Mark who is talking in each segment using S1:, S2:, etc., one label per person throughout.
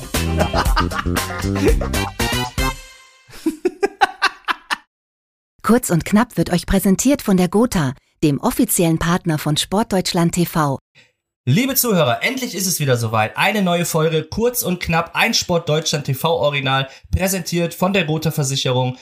S1: Kurz und knapp wird euch präsentiert von der Gotha, dem offiziellen Partner von Sportdeutschland TV.
S2: Liebe Zuhörer, endlich ist es wieder soweit. Eine neue Folge, kurz und knapp, ein Sport Deutschland TV Original, präsentiert von der Gotha Versicherung.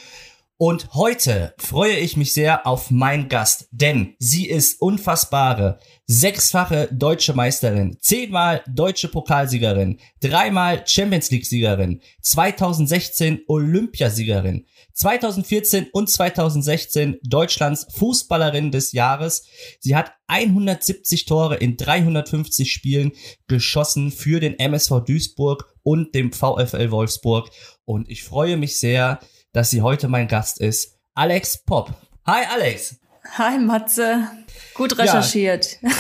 S2: Und heute freue ich mich sehr auf meinen Gast, denn sie ist unfassbare, sechsfache deutsche Meisterin, zehnmal deutsche Pokalsiegerin, dreimal Champions League Siegerin, 2016 Olympiasiegerin, 2014 und 2016 Deutschlands Fußballerin des Jahres. Sie hat 170 Tore in 350 Spielen geschossen für den MSV Duisburg und dem VfL Wolfsburg. Und ich freue mich sehr, dass sie heute mein Gast ist. Alex Pop. Hi Alex.
S3: Hi Matze. Gut recherchiert.
S2: Ja,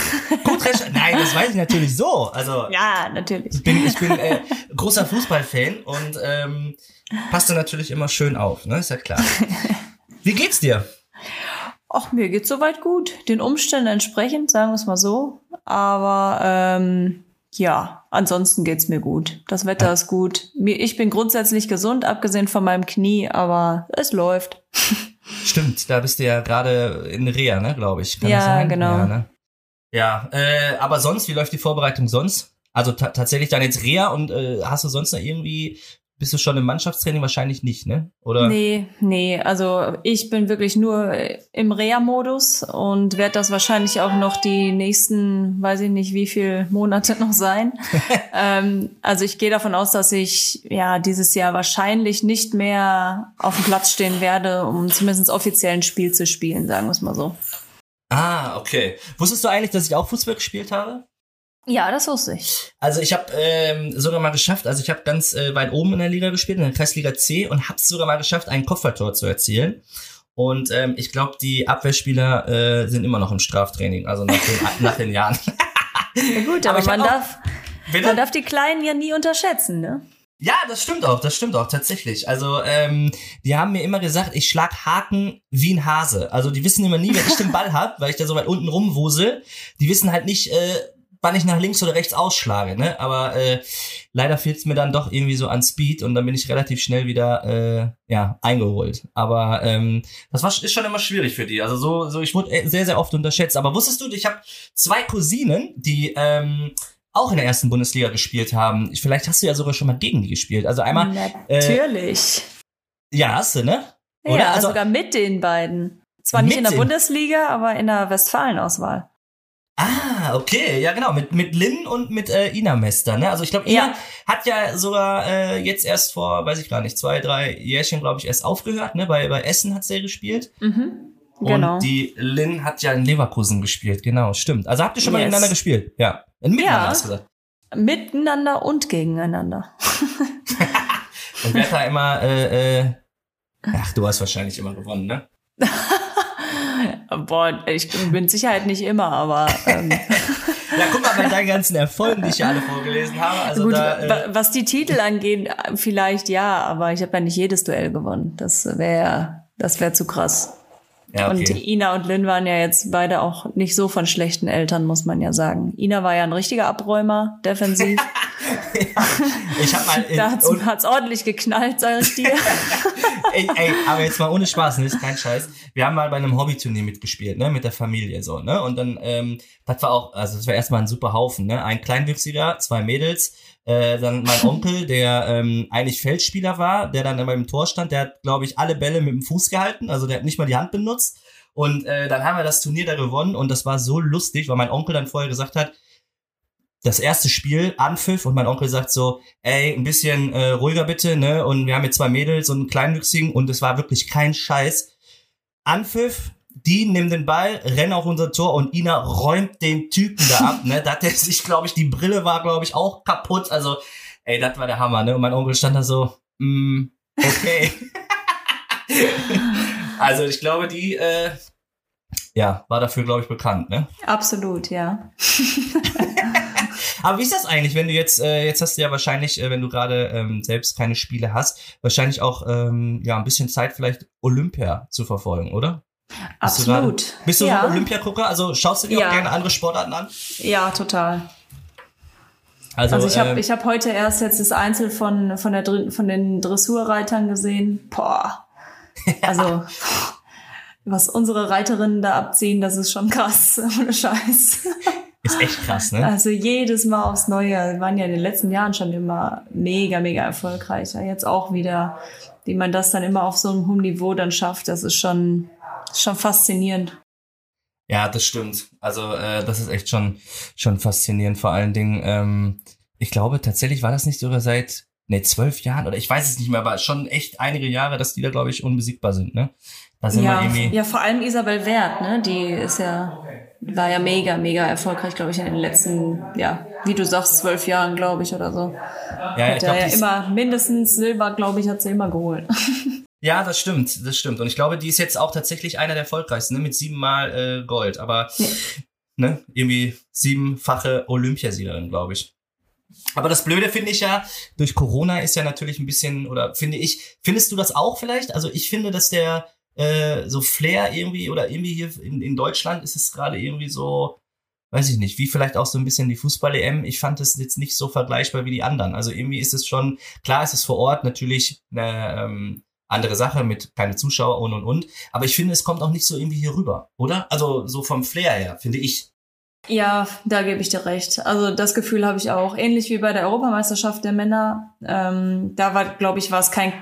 S2: gut recherchiert. Nein, das weiß ich natürlich so. Also
S3: ja, natürlich.
S2: Ich bin, ich bin äh, großer Fußballfan und ähm, passt da natürlich immer schön auf, ne? Ist ja klar. Wie geht's dir?
S3: Ach, mir geht's soweit gut. Den Umständen entsprechend, sagen wir es mal so. Aber ähm, ja, ansonsten geht's mir gut. Das Wetter ja. ist gut. Ich bin grundsätzlich gesund, abgesehen von meinem Knie, aber es läuft.
S2: Stimmt, da bist du ja gerade in Reha, ne, glaube ich.
S3: Kann ja, genau.
S2: Ja, ne? ja äh, aber sonst, wie läuft die Vorbereitung sonst? Also tatsächlich dann jetzt Reha und äh, hast du sonst noch irgendwie bist du schon im Mannschaftstraining wahrscheinlich nicht, ne? Oder?
S3: Nee, nee. Also ich bin wirklich nur im Reha-Modus und werde das wahrscheinlich auch noch die nächsten, weiß ich nicht, wie viel Monate noch sein. ähm, also ich gehe davon aus, dass ich ja dieses Jahr wahrscheinlich nicht mehr auf dem Platz stehen werde, um zumindest offiziell ein Spiel zu spielen, sagen wir es mal so.
S2: Ah, okay. Wusstest du eigentlich, dass ich auch Fußball gespielt habe?
S3: Ja, das wusste ich.
S2: Also ich habe ähm, sogar mal geschafft, also ich habe ganz äh, weit oben in der Liga gespielt, in der Kreisliga C und habe es sogar mal geschafft, ein Kopfballtor zu erzielen. Und ähm, ich glaube, die Abwehrspieler äh, sind immer noch im Straftraining, also nach den, nach den Jahren.
S3: Ja gut, aber, aber man, darf, man darf die Kleinen ja nie unterschätzen, ne?
S2: Ja, das stimmt auch, das stimmt auch, tatsächlich. Also, ähm, die haben mir immer gesagt, ich schlag Haken wie ein Hase. Also, die wissen immer nie, wenn ich den Ball hab, weil ich da so weit unten rumwusel. Die wissen halt nicht, äh, wann ich nach links oder rechts ausschlage, ne? Aber äh, leider fehlt es mir dann doch irgendwie so an Speed und dann bin ich relativ schnell wieder äh, ja eingeholt. Aber ähm, das war ist schon immer schwierig für die. Also so so ich wurde äh, sehr sehr oft unterschätzt. Aber wusstest du, ich habe zwei Cousinen, die ähm, auch in der ersten Bundesliga gespielt haben. Vielleicht hast du ja sogar schon mal gegen die gespielt. Also einmal
S3: natürlich.
S2: Äh, ja, hast du, ne?
S3: Oder? Ja, also, sogar mit den beiden. Zwar nicht in der Bundesliga, aber in der Westfalen-Auswahl.
S2: Ah, okay, ja genau, mit, mit Lynn und mit äh, Ina Mester, ne? Also ich glaube, Ina ja. hat ja sogar äh, jetzt erst vor, weiß ich gar nicht, zwei, drei Jährchen, glaube ich, erst aufgehört, ne? Bei, bei Essen hat sie gespielt.
S3: Mhm. Genau.
S2: Und die Lynn hat ja in Leverkusen gespielt, genau, stimmt. Also habt ihr schon yes. mal miteinander gespielt? Ja.
S3: Miteinander ja. hast du gesagt. Miteinander und gegeneinander.
S2: und wer hat da immer, äh, äh, ach, du hast wahrscheinlich immer gewonnen, ne?
S3: Boah, ich bin mit Sicherheit nicht immer, aber. Ähm.
S2: ja, guck mal bei deinen ganzen Erfolgen, die ich ja alle vorgelesen habe. Also
S3: Gut,
S2: da,
S3: äh was die Titel angeht, vielleicht ja, aber ich habe ja nicht jedes Duell gewonnen. Das wäre, das wäre zu krass. Ja, okay. Und Ina und Lynn waren ja jetzt beide auch nicht so von schlechten Eltern, muss man ja sagen. Ina war ja ein richtiger Abräumer, defensiv.
S2: ja, ich hab mal.
S3: da hat's, hat's ordentlich geknallt, sag ich dir.
S2: Ey, ey, aber jetzt mal ohne Spaß, ne, ist kein Scheiß. Wir haben mal bei einem Hobbyturnier mitgespielt, ne, mit der Familie so, ne, und dann, ähm, das war auch, also das war erstmal ein super Haufen, ne, ein Kleinwüchsiger, zwei Mädels, äh, dann mein Onkel, der ähm, eigentlich Feldspieler war, der dann beim Tor stand, der hat, glaube ich, alle Bälle mit dem Fuß gehalten, also der hat nicht mal die Hand benutzt. Und äh, dann haben wir das Turnier da gewonnen und das war so lustig, weil mein Onkel dann vorher gesagt hat, das erste Spiel, Anpfiff, und mein Onkel sagt so, ey, ein bisschen äh, ruhiger bitte, ne? Und wir haben hier zwei Mädels und einen Kleinwüchsigen und es war wirklich kein Scheiß. Anpfiff, die nimmt den Ball, rennt auf unser Tor und Ina räumt den Typen da ab, ne? Da hat er sich, glaube ich, die Brille war, glaube ich, auch kaputt. Also, ey, das war der Hammer, ne? Und mein Onkel stand da so, mm, okay. also, ich glaube, die, äh, ja, war dafür, glaube ich, bekannt, ne?
S3: Absolut, ja.
S2: Aber wie ist das eigentlich, wenn du jetzt, äh, jetzt hast du ja wahrscheinlich, äh, wenn du gerade ähm, selbst keine Spiele hast, wahrscheinlich auch ähm, ja ein bisschen Zeit vielleicht Olympia zu verfolgen, oder?
S3: Absolut.
S2: Bist du, bist du ja. so ein Olympiagucker? Also schaust du dir ja. auch gerne andere Sportarten an?
S3: Ja, total. Also, also ich habe äh, ich hab heute erst jetzt das Einzel von, von, der, von den Dressurreitern gesehen. Boah. Also, was unsere Reiterinnen da abziehen, das ist schon krass. Ohne Scheiß.
S2: Ist echt krass, ne?
S3: Also jedes Mal aufs Neue. Wir waren ja in den letzten Jahren schon immer mega, mega erfolgreich. Jetzt auch wieder, wie man das dann immer auf so einem hohen Niveau dann schafft, das ist schon, schon faszinierend.
S2: Ja, das stimmt. Also äh, das ist echt schon schon faszinierend. Vor allen Dingen, ähm, ich glaube tatsächlich war das nicht sogar seit ne zwölf Jahren oder ich weiß es nicht mehr, aber schon echt einige Jahre, dass die da glaube ich unbesiegbar sind. Ne?
S3: Da sind ja, wir irgendwie ja, vor allem Isabel Wert, ne? Die ist ja war ja mega, mega erfolgreich, glaube ich, in den letzten, ja, wie du sagst, zwölf Jahren, glaube ich, oder so. Ja, hat ja, ja immer mindestens Silber, glaube ich, hat sie immer geholt.
S2: Ja, das stimmt, das stimmt. Und ich glaube, die ist jetzt auch tatsächlich einer der erfolgreichsten, ne? mit siebenmal äh, Gold. Aber ja. ne, irgendwie siebenfache Olympiasiegerin, glaube ich. Aber das Blöde finde ich ja, durch Corona ist ja natürlich ein bisschen, oder finde ich, findest du das auch vielleicht? Also ich finde, dass der äh, so Flair irgendwie, oder irgendwie hier in, in Deutschland ist es gerade irgendwie so, weiß ich nicht, wie vielleicht auch so ein bisschen die Fußball-EM. Ich fand es jetzt nicht so vergleichbar wie die anderen. Also irgendwie ist es schon, klar ist es vor Ort natürlich eine, ähm, andere Sache mit keine Zuschauer und und und. Aber ich finde, es kommt auch nicht so irgendwie hier rüber, oder? Also so vom Flair her, finde ich.
S3: Ja, da gebe ich dir recht. Also das Gefühl habe ich auch. Ähnlich wie bei der Europameisterschaft der Männer. Ähm, da war, glaube ich, war es kein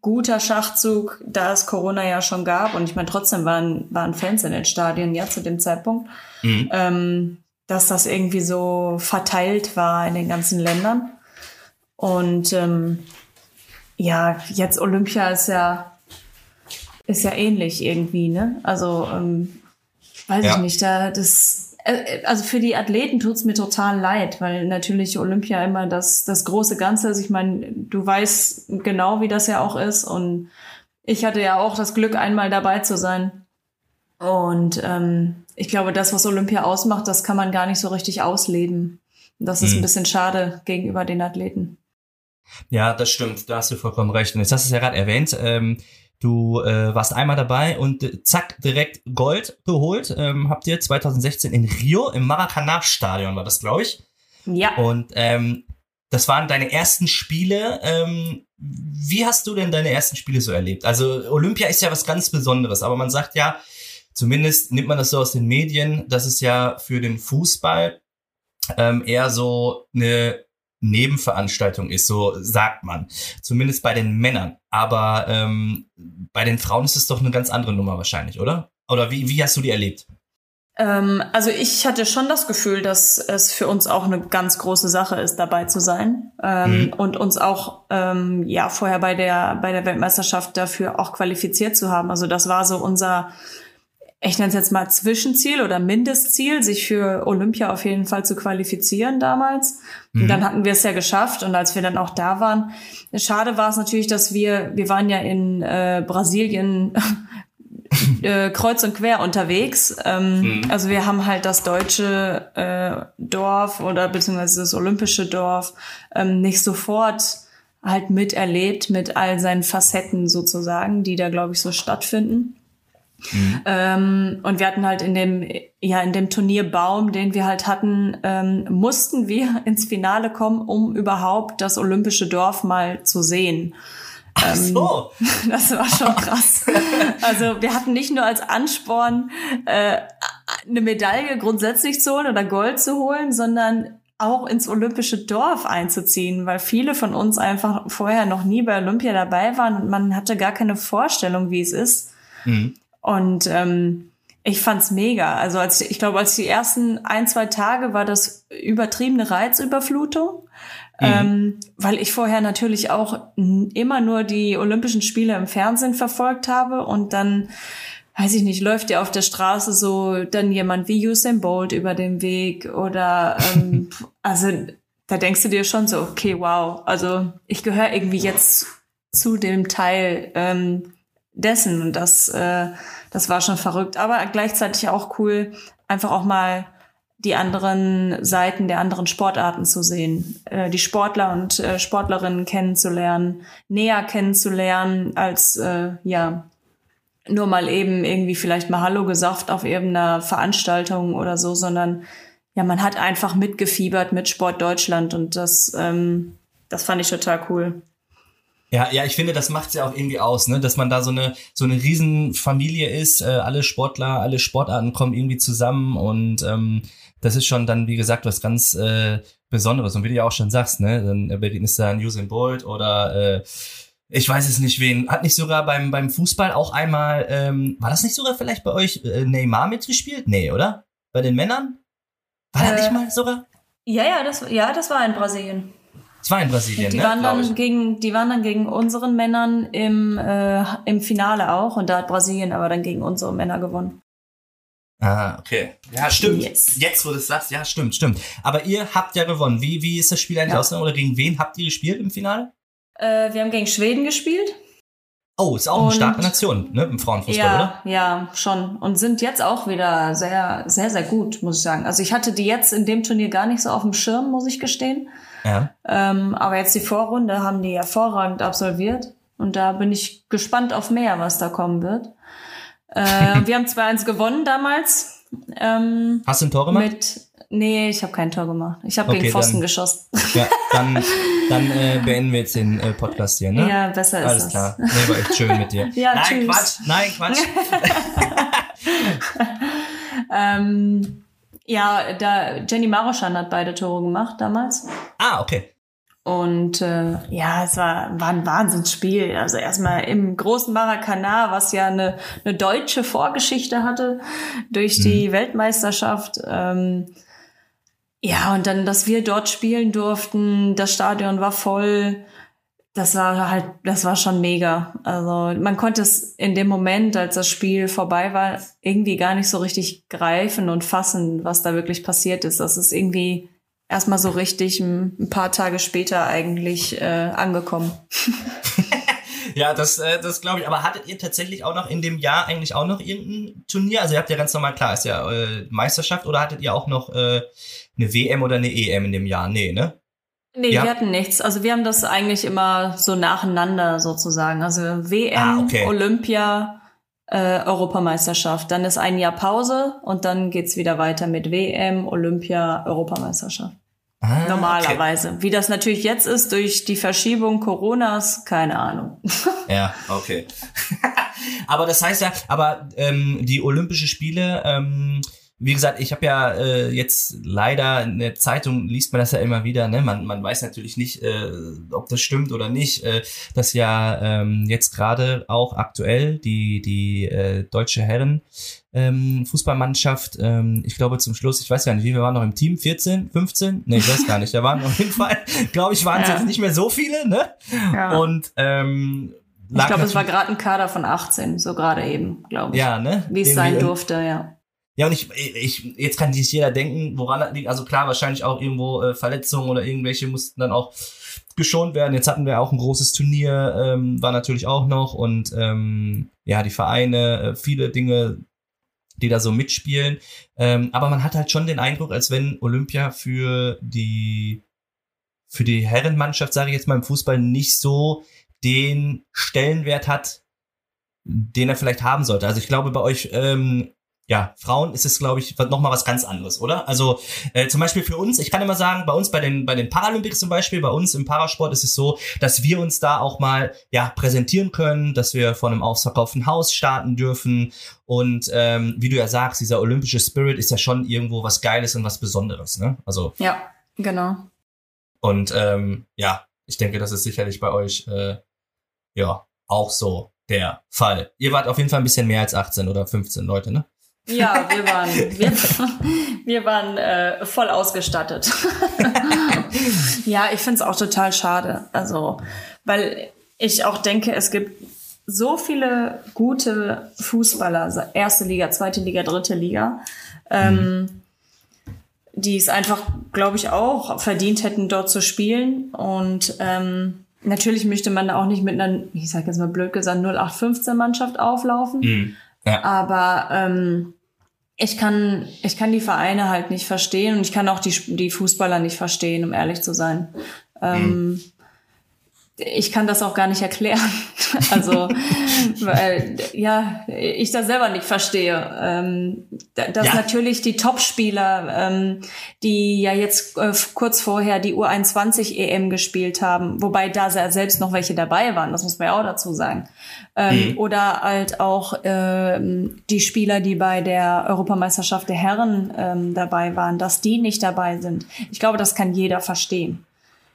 S3: guter Schachzug, da es Corona ja schon gab. Und ich meine, trotzdem waren, waren Fans in den Stadien ja zu dem Zeitpunkt. Mhm. Ähm, dass das irgendwie so verteilt war in den ganzen Ländern. Und ähm, ja, jetzt Olympia ist ja, ist ja ähnlich irgendwie, ne? Also, ähm, weiß ja. ich nicht, da, das, also für die Athleten tut's mir total leid, weil natürlich Olympia immer das, das große Ganze ist. Ich meine, du weißt genau, wie das ja auch ist. Und ich hatte ja auch das Glück, einmal dabei zu sein. Und ähm, ich glaube, das, was Olympia ausmacht, das kann man gar nicht so richtig ausleben. Das ist mhm. ein bisschen schade gegenüber den Athleten.
S2: Ja, das stimmt. Da hast du vollkommen recht. Und jetzt hast du es ja gerade erwähnt. Ähm, du äh, warst einmal dabei und äh, zack, direkt Gold geholt. Ähm, habt ihr 2016 in Rio im Maracanã-Stadion war das, glaube ich.
S3: Ja.
S2: Und ähm, das waren deine ersten Spiele. Ähm, wie hast du denn deine ersten Spiele so erlebt? Also Olympia ist ja was ganz Besonderes, aber man sagt ja, zumindest nimmt man das so aus den Medien, dass es ja für den Fußball ähm, eher so eine Nebenveranstaltung ist, so sagt man. Zumindest bei den Männern. Aber ähm, bei den Frauen ist es doch eine ganz andere Nummer wahrscheinlich, oder? Oder wie, wie hast du die erlebt?
S3: Ähm, also ich hatte schon das Gefühl, dass es für uns auch eine ganz große Sache ist, dabei zu sein ähm, mhm. und uns auch ähm, ja vorher bei der bei der Weltmeisterschaft dafür auch qualifiziert zu haben. Also das war so unser ich nenne es jetzt mal Zwischenziel oder Mindestziel, sich für Olympia auf jeden Fall zu qualifizieren damals. Mhm. Und dann hatten wir es ja geschafft und als wir dann auch da waren, schade war es natürlich, dass wir, wir waren ja in äh, Brasilien äh, kreuz und quer unterwegs. Ähm, mhm. Also wir haben halt das deutsche äh, Dorf oder beziehungsweise das olympische Dorf ähm, nicht sofort halt miterlebt mit all seinen Facetten sozusagen, die da, glaube ich, so stattfinden. Mhm. Ähm, und wir hatten halt in dem, ja, in dem Turnierbaum, den wir halt hatten, ähm, mussten wir ins Finale kommen, um überhaupt das olympische Dorf mal zu sehen.
S2: Ach ähm, so.
S3: Das war schon krass. Also wir hatten nicht nur als Ansporn, äh, eine Medaille grundsätzlich zu holen oder Gold zu holen, sondern auch ins olympische Dorf einzuziehen, weil viele von uns einfach vorher noch nie bei Olympia dabei waren und man hatte gar keine Vorstellung, wie es ist. Mhm. Und ähm, ich fand's mega. Also als ich glaube, als die ersten ein, zwei Tage war das übertriebene Reizüberflutung. Mhm. Ähm, weil ich vorher natürlich auch immer nur die Olympischen Spiele im Fernsehen verfolgt habe und dann weiß ich nicht, läuft dir auf der Straße so dann jemand wie Usain Bolt über den Weg oder ähm, also da denkst du dir schon so, okay, wow, also ich gehöre irgendwie jetzt zu dem Teil ähm, dessen und das äh, das war schon verrückt, aber gleichzeitig auch cool, einfach auch mal die anderen Seiten der anderen Sportarten zu sehen, äh, die Sportler und äh, Sportlerinnen kennenzulernen, näher kennenzulernen, als äh, ja nur mal eben irgendwie vielleicht mal Hallo gesagt auf irgendeiner Veranstaltung oder so, sondern ja, man hat einfach mitgefiebert mit Sport Deutschland und das, ähm, das fand ich total cool.
S2: Ja, ja, ich finde, das macht's ja auch irgendwie aus, ne, dass man da so eine so eine Riesenfamilie ist, äh, alle Sportler, alle Sportarten kommen irgendwie zusammen und ähm, das ist schon dann, wie gesagt, was ganz äh, Besonderes. Und wie du ja auch schon sagst, ne, dann begegnest du ein Usain Bolt oder äh, ich weiß es nicht wen. Hat nicht sogar beim beim Fußball auch einmal, ähm, war das nicht sogar vielleicht bei euch äh, Neymar mitgespielt? Nee, oder? Bei den Männern? War äh, das nicht mal sogar?
S3: Ja, ja, das, ja, das war in Brasilien.
S2: Das war in Brasilien,
S3: die
S2: ne?
S3: Waren dann gegen, die waren dann gegen unseren Männern im, äh, im Finale auch und da hat Brasilien aber dann gegen unsere Männer gewonnen.
S2: Ah, okay. Ja, stimmt. Yes. Jetzt, wo du es sagst, ja, stimmt, stimmt. Aber ihr habt ja gewonnen. Wie, wie ist das Spiel eigentlich ja. ausgegangen? Oder gegen wen habt ihr gespielt im Finale?
S3: Äh, wir haben gegen Schweden gespielt.
S2: Oh, ist auch und, eine starke Nation, ne, im Frauenfußball,
S3: ja,
S2: oder?
S3: Ja, schon. Und sind jetzt auch wieder sehr, sehr, sehr gut, muss ich sagen. Also ich hatte die jetzt in dem Turnier gar nicht so auf dem Schirm, muss ich gestehen. Ja. Ähm, aber jetzt die Vorrunde haben die hervorragend absolviert. Und da bin ich gespannt auf mehr, was da kommen wird. Äh, wir haben 2-1 gewonnen damals. Ähm,
S2: Hast du ein Tor gemacht?
S3: Mit, nee, ich habe kein Tor gemacht. Ich habe okay, gegen Pfosten
S2: dann,
S3: geschossen.
S2: Ja, dann, dann äh, beenden wir jetzt den äh, Podcast hier, ne?
S3: Ja, besser
S2: ist
S3: Alles
S2: klar. Nee, war echt schön mit dir.
S3: ja,
S2: Nein,
S3: tschüss.
S2: Quatsch. Nein, Quatsch.
S3: ähm, ja, da Jenny Maroschan hat beide Tore gemacht damals.
S2: Ah, okay.
S3: Und äh, ja, es war, war ein Wahnsinnsspiel. Also erstmal im großen Maracanã, was ja eine, eine deutsche Vorgeschichte hatte durch die mhm. Weltmeisterschaft. Ähm, ja, und dann, dass wir dort spielen durften, das Stadion war voll. Das war halt, das war schon mega. Also man konnte es in dem Moment, als das Spiel vorbei war, irgendwie gar nicht so richtig greifen und fassen, was da wirklich passiert ist. Das ist irgendwie erstmal so richtig ein, paar Tage später eigentlich äh, angekommen.
S2: ja, das, äh, das glaube ich. Aber hattet ihr tatsächlich auch noch in dem Jahr eigentlich auch noch irgendein Turnier? Also ihr habt ja ganz normal, klar, ist ja äh, Meisterschaft, oder hattet ihr auch noch äh, eine WM oder eine EM in dem Jahr? Nee, ne?
S3: Nee, ja. wir hatten nichts. Also wir haben das eigentlich immer so nacheinander sozusagen. Also WM, ah, okay. Olympia, äh, Europameisterschaft. Dann ist ein Jahr Pause und dann geht's wieder weiter mit WM, Olympia, Europameisterschaft. Ah, Normalerweise. Okay. Wie das natürlich jetzt ist durch die Verschiebung Coronas, keine Ahnung.
S2: ja, okay. aber das heißt ja, aber ähm, die Olympische Spiele, ähm, wie gesagt, ich habe ja äh, jetzt leider in der Zeitung liest man das ja immer wieder, ne? Man, man weiß natürlich nicht, äh, ob das stimmt oder nicht, äh, dass ja ähm, jetzt gerade auch aktuell die die äh, deutsche Herren ähm, Fußballmannschaft, ähm, ich glaube zum Schluss, ich weiß gar nicht, wie wir waren noch im Team, 14, 15? Nee, ich weiß gar nicht, da waren auf jeden Fall, glaube ich, waren es ja. jetzt nicht mehr so viele, ne? Ja. Und ähm,
S3: ich glaube, es war gerade ein Kader von 18, so gerade eben, glaube ich.
S2: Ja, ne?
S3: Wie es sein durfte, ja.
S2: Ja, und ich, ich, jetzt kann sich jeder denken, woran das liegt. Also klar, wahrscheinlich auch irgendwo äh, Verletzungen oder irgendwelche mussten dann auch geschont werden. Jetzt hatten wir auch ein großes Turnier, ähm, war natürlich auch noch und ähm, ja, die Vereine, äh, viele Dinge, die da so mitspielen. Ähm, aber man hat halt schon den Eindruck, als wenn Olympia für die für die Herrenmannschaft, sage ich jetzt mal im Fußball, nicht so den Stellenwert hat, den er vielleicht haben sollte. Also ich glaube, bei euch ähm, ja, Frauen ist es, glaube ich, noch mal was ganz anderes, oder? Also äh, zum Beispiel für uns, ich kann immer sagen, bei uns bei den bei den Paralympics zum Beispiel, bei uns im Parasport ist es so, dass wir uns da auch mal ja präsentieren können, dass wir vor einem ausverkauften Haus starten dürfen und ähm, wie du ja sagst, dieser olympische Spirit ist ja schon irgendwo was Geiles und was Besonderes, ne? Also
S3: ja, genau.
S2: Und ähm, ja, ich denke, das ist sicherlich bei euch äh, ja auch so der Fall. Ihr wart auf jeden Fall ein bisschen mehr als 18 oder 15 Leute, ne?
S3: Ja, wir waren, wir, wir waren äh, voll ausgestattet. ja, ich finde es auch total schade. Also, weil ich auch denke, es gibt so viele gute Fußballer, erste Liga, zweite Liga, dritte Liga, ähm, mhm. die es einfach, glaube ich, auch verdient hätten, dort zu spielen. Und ähm, natürlich möchte man auch nicht mit einer, ich sage jetzt mal blöd gesagt, 0815-Mannschaft auflaufen. Mhm. Ja. Aber ähm, ich kann, ich kann die Vereine halt nicht verstehen und ich kann auch die, die Fußballer nicht verstehen, um ehrlich zu sein. Ähm, mhm. ich kann das auch gar nicht erklären. Also, weil, ja, ich das selber nicht verstehe. Ähm, dass ja. natürlich die Topspieler, ähm, die ja jetzt äh, kurz vorher die U21 EM gespielt haben, wobei da selbst noch welche dabei waren, das muss man ja auch dazu sagen. Ähm, mhm. Oder halt auch ähm, die Spieler, die bei der Europameisterschaft der Herren ähm, dabei waren, dass die nicht dabei sind. Ich glaube, das kann jeder verstehen.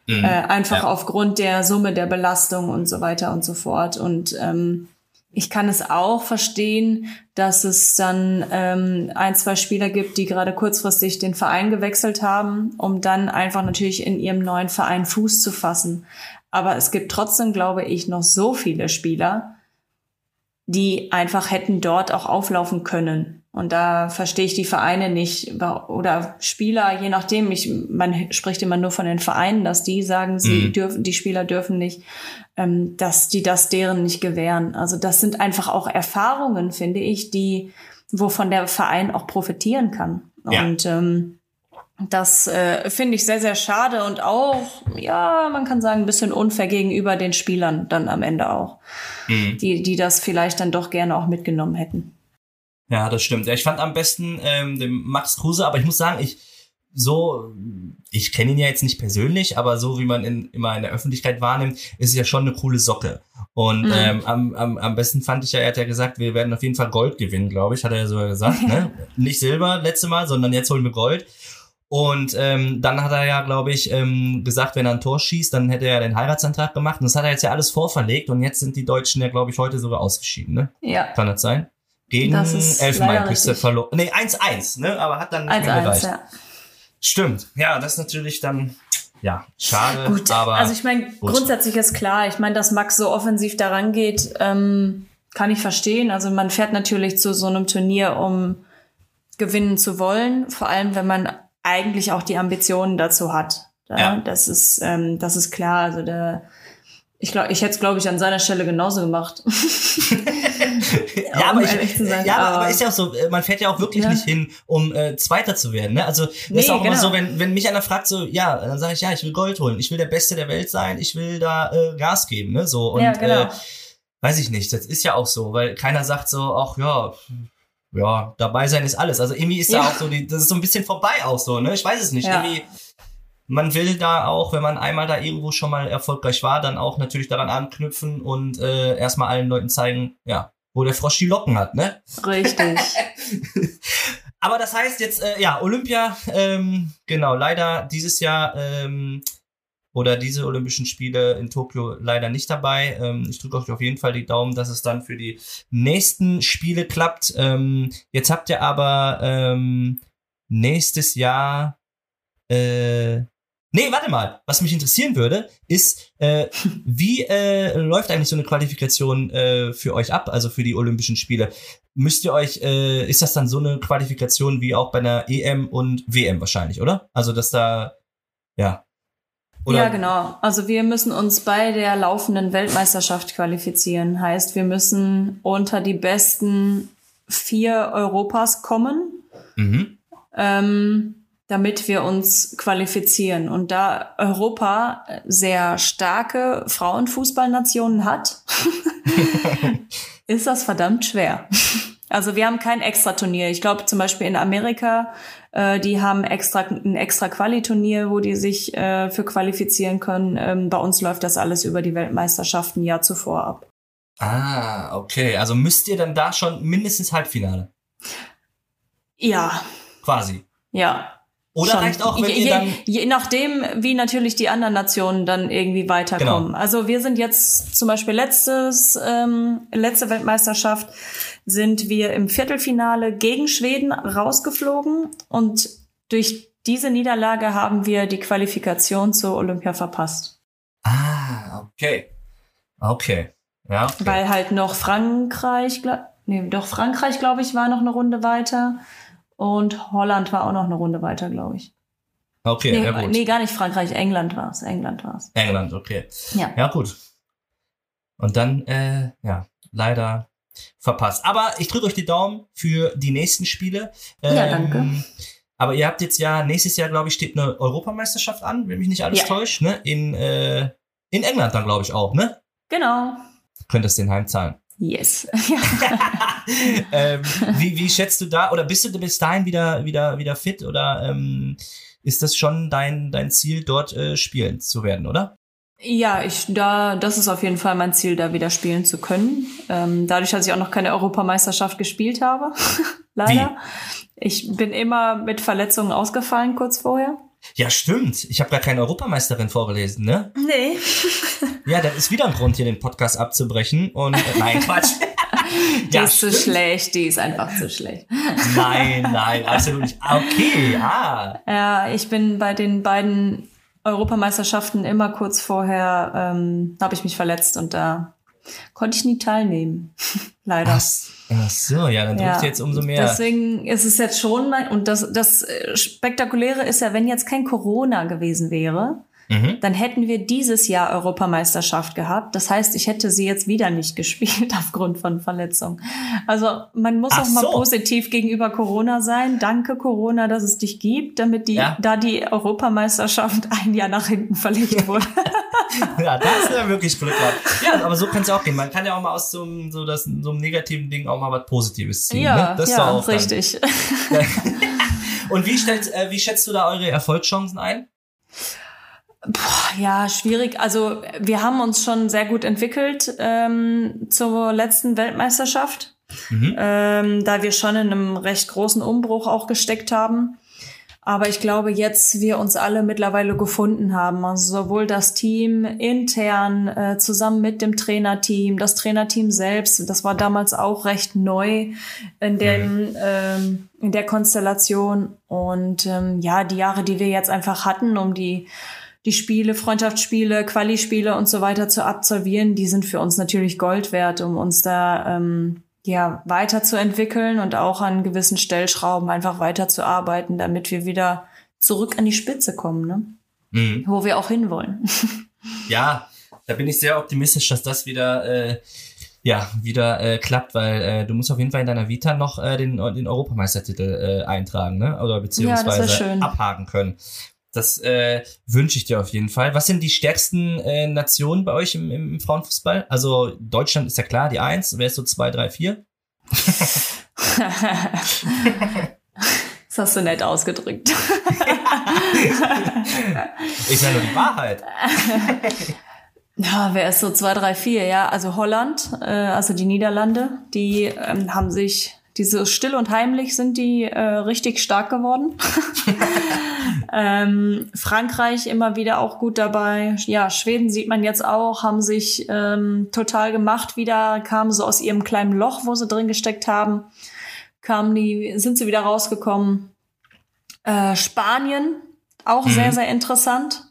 S3: Mhm. Äh, einfach ja. aufgrund der Summe der Belastung und so weiter und so fort. Und ähm, ich kann es auch verstehen, dass es dann ähm, ein, zwei Spieler gibt, die gerade kurzfristig den Verein gewechselt haben, um dann einfach natürlich in ihrem neuen Verein Fuß zu fassen. Aber es gibt trotzdem, glaube ich, noch so viele Spieler, die einfach hätten dort auch auflaufen können. Und da verstehe ich die Vereine nicht oder Spieler, je nachdem. Ich, man spricht immer nur von den Vereinen, dass die sagen, sie mhm. dürfen, die Spieler dürfen nicht, ähm, dass die das deren nicht gewähren. Also das sind einfach auch Erfahrungen, finde ich, die, wovon der Verein auch profitieren kann. Ja. Und ähm, das äh, finde ich sehr, sehr schade und auch, ja, man kann sagen, ein bisschen unfair gegenüber den Spielern dann am Ende auch, mhm. die, die das vielleicht dann doch gerne auch mitgenommen hätten.
S2: Ja, das stimmt. Ja, ich fand am besten ähm, den Max Kruse, aber ich muss sagen, ich so, ich kenne ihn ja jetzt nicht persönlich, aber so wie man ihn immer in der Öffentlichkeit wahrnimmt, ist es ja schon eine coole Socke. Und mhm. ähm, am, am, am besten fand ich ja, er hat ja gesagt, wir werden auf jeden Fall Gold gewinnen, glaube ich, hat er ja sogar gesagt. ne? Nicht Silber letzte Mal, sondern jetzt holen wir Gold. Und ähm, dann hat er ja, glaube ich, ähm, gesagt, wenn er ein Tor schießt, dann hätte er den Heiratsantrag gemacht. Und das hat er jetzt ja alles vorverlegt. Und jetzt sind die Deutschen ja, glaube ich, heute sogar ausgeschieden. Ne?
S3: Ja.
S2: Kann das sein? Gegen Elfenbeinküste verloren. Nee, 1-1, ne? Aber hat dann nicht 1 -1, mehr gereicht. Ja. Stimmt. Ja, das ist natürlich dann ja, schade.
S3: Gut, aber also ich meine, grundsätzlich ist klar, ich meine, dass Max so offensiv daran geht, ähm, kann ich verstehen. Also man fährt natürlich zu so einem Turnier, um gewinnen zu wollen, vor allem wenn man eigentlich auch die Ambitionen dazu hat. Ja, ja. Das ist, ähm, das ist klar. Also der ich glaube, ich hätte es, glaube ich, an seiner Stelle genauso gemacht.
S2: ja, aber, ich, ja aber, aber, ist ja auch so, äh, man fährt ja auch wirklich ja. nicht hin, um äh, Zweiter zu werden. Ne? Also das nee, ist auch genau. immer so, wenn, wenn mich einer fragt, so, ja, dann sage ich, ja, ich will Gold holen, ich will der Beste der Welt sein, ich will da äh, Gas geben. Ne? So, und ja, genau. äh, weiß ich nicht, das ist ja auch so, weil keiner sagt so, ach ja, ja, dabei sein ist alles. Also irgendwie ist ja. da auch so, die, das ist so ein bisschen vorbei auch so, ne? Ich weiß es nicht. Irgendwie man will da auch, wenn man einmal da irgendwo schon mal erfolgreich war, dann auch natürlich daran anknüpfen und äh, erstmal allen Leuten zeigen, ja, wo der Frosch die Locken hat, ne?
S3: Richtig.
S2: Aber das heißt jetzt, äh, ja, Olympia, ähm, genau, leider dieses Jahr ähm, oder diese Olympischen Spiele in Tokio leider nicht dabei. Ähm, ich drücke euch auf jeden Fall die Daumen, dass es dann für die nächsten Spiele klappt. Ähm, jetzt habt ihr aber ähm, nächstes Jahr äh, Nee, warte mal. Was mich interessieren würde, ist, äh, wie äh, läuft eigentlich so eine Qualifikation äh, für euch ab, also für die Olympischen Spiele? Müsst ihr euch, äh, ist das dann so eine Qualifikation wie auch bei einer EM und WM wahrscheinlich, oder? Also, dass da, ja.
S3: Oder? Ja, genau. Also wir müssen uns bei der laufenden Weltmeisterschaft qualifizieren. Heißt, wir müssen unter die besten vier Europas kommen. Mhm. Ähm, damit wir uns qualifizieren. Und da Europa sehr starke Frauenfußballnationen hat, ist das verdammt schwer. Also wir haben kein Extra-Turnier. Ich glaube zum Beispiel in Amerika, äh, die haben extra ein extra Quali-Turnier, wo die sich äh, für qualifizieren können. Ähm, bei uns läuft das alles über die Weltmeisterschaften Jahr zuvor ab.
S2: Ah, okay. Also müsst ihr dann da schon mindestens Halbfinale?
S3: Ja.
S2: Quasi.
S3: Ja.
S2: Oder Schon. reicht auch, wenn je,
S3: ihr
S2: dann
S3: je nachdem, wie natürlich die anderen Nationen dann irgendwie weiterkommen. Genau. Also wir sind jetzt zum Beispiel letztes ähm, letzte Weltmeisterschaft sind wir im Viertelfinale gegen Schweden rausgeflogen und durch diese Niederlage haben wir die Qualifikation zur Olympia verpasst.
S2: Ah, okay, okay, ja. Okay.
S3: Weil halt noch Frankreich, nee, doch Frankreich, glaube ich, war noch eine Runde weiter. Und Holland war auch noch eine Runde weiter, glaube ich.
S2: Okay,
S3: nee,
S2: ja gut.
S3: Nee, gar nicht Frankreich, England war es. England war es.
S2: England, okay.
S3: Ja.
S2: Ja, gut. Und dann, äh, ja, leider verpasst. Aber ich drücke euch die Daumen für die nächsten Spiele.
S3: Ähm, ja, danke.
S2: Aber ihr habt jetzt ja, nächstes Jahr, glaube ich, steht eine Europameisterschaft an, wenn mich nicht alles ja. täuscht, ne? In, äh, In England dann, glaube ich, auch, ne?
S3: Genau.
S2: Könntest den heimzahlen.
S3: Yes.
S2: Ähm, wie, wie schätzt du da, oder bist du bis dahin wieder, wieder, wieder fit oder ähm, ist das schon dein, dein Ziel, dort äh, spielen zu werden, oder?
S3: Ja, ich da, das ist auf jeden Fall mein Ziel, da wieder spielen zu können. Ähm, dadurch, dass ich auch noch keine Europameisterschaft gespielt habe, leider. Wie? Ich bin immer mit Verletzungen ausgefallen kurz vorher.
S2: Ja, stimmt. Ich habe gar keine Europameisterin vorgelesen, ne?
S3: Nee.
S2: ja, das ist wieder ein Grund, hier den Podcast abzubrechen. Und äh, nein, Quatsch.
S3: die ja, ist stimmt. zu schlecht, die ist einfach zu schlecht.
S2: nein, nein, absolut nicht. Okay, ah.
S3: Ja, ich bin bei den beiden Europameisterschaften immer kurz vorher ähm, habe ich mich verletzt und da konnte ich nie teilnehmen. Leider.
S2: Ach, ach, so, ja, dann drückt ja, jetzt umso mehr.
S3: Deswegen ist es jetzt schon mein, und das, das Spektakuläre ist ja, wenn jetzt kein Corona gewesen wäre, Mhm. dann hätten wir dieses Jahr Europameisterschaft gehabt. Das heißt, ich hätte sie jetzt wieder nicht gespielt aufgrund von Verletzung. Also man muss Ach auch mal so. positiv gegenüber Corona sein. Danke Corona, dass es dich gibt, damit die, ja. da die Europameisterschaft ein Jahr nach hinten verlegt wurde.
S2: ja, da ist ja wirklich Glück gehabt. Ja, aber so kann es auch gehen. Man kann ja auch mal aus so einem, so, das, so einem negativen Ding auch mal was Positives ziehen.
S3: Ja,
S2: ne?
S3: das ja, auch richtig.
S2: Und wie, stellt, äh, wie schätzt du da eure Erfolgschancen ein?
S3: Boah, ja, schwierig. Also wir haben uns schon sehr gut entwickelt ähm, zur letzten Weltmeisterschaft, mhm. ähm, da wir schon in einem recht großen Umbruch auch gesteckt haben. Aber ich glaube, jetzt wir uns alle mittlerweile gefunden haben. Also sowohl das Team intern äh, zusammen mit dem Trainerteam, das Trainerteam selbst, das war damals auch recht neu in, dem, mhm. ähm, in der Konstellation. Und ähm, ja, die Jahre, die wir jetzt einfach hatten, um die die Spiele, Freundschaftsspiele, Quali-Spiele und so weiter zu absolvieren, die sind für uns natürlich Gold wert, um uns da ähm, ja weiterzuentwickeln und auch an gewissen Stellschrauben einfach weiterzuarbeiten, damit wir wieder zurück an die Spitze kommen, ne? Mhm. Wo wir auch hinwollen.
S2: Ja, da bin ich sehr optimistisch, dass das wieder äh, ja wieder äh, klappt, weil äh, du musst auf jeden Fall in deiner Vita noch äh, den, den Europameistertitel äh, eintragen, ne? Oder beziehungsweise ja, abhaken können. Das äh, wünsche ich dir auf jeden Fall. Was sind die stärksten äh, Nationen bei euch im, im Frauenfußball? Also Deutschland ist ja klar, die Eins. Wer ist so zwei, drei, vier?
S3: das hast du nett ausgedrückt.
S2: ich sage nur die Wahrheit.
S3: Ja, wer ist so zwei, drei, vier? Ja, also Holland, äh, also die Niederlande, die ähm, haben sich diese still und heimlich sind die äh, richtig stark geworden. ähm, Frankreich immer wieder auch gut dabei. Ja, Schweden sieht man jetzt auch, haben sich ähm, total gemacht wieder, kamen so aus ihrem kleinen Loch, wo sie drin gesteckt haben, kamen die, sind sie wieder rausgekommen. Äh, Spanien, auch mhm. sehr, sehr interessant.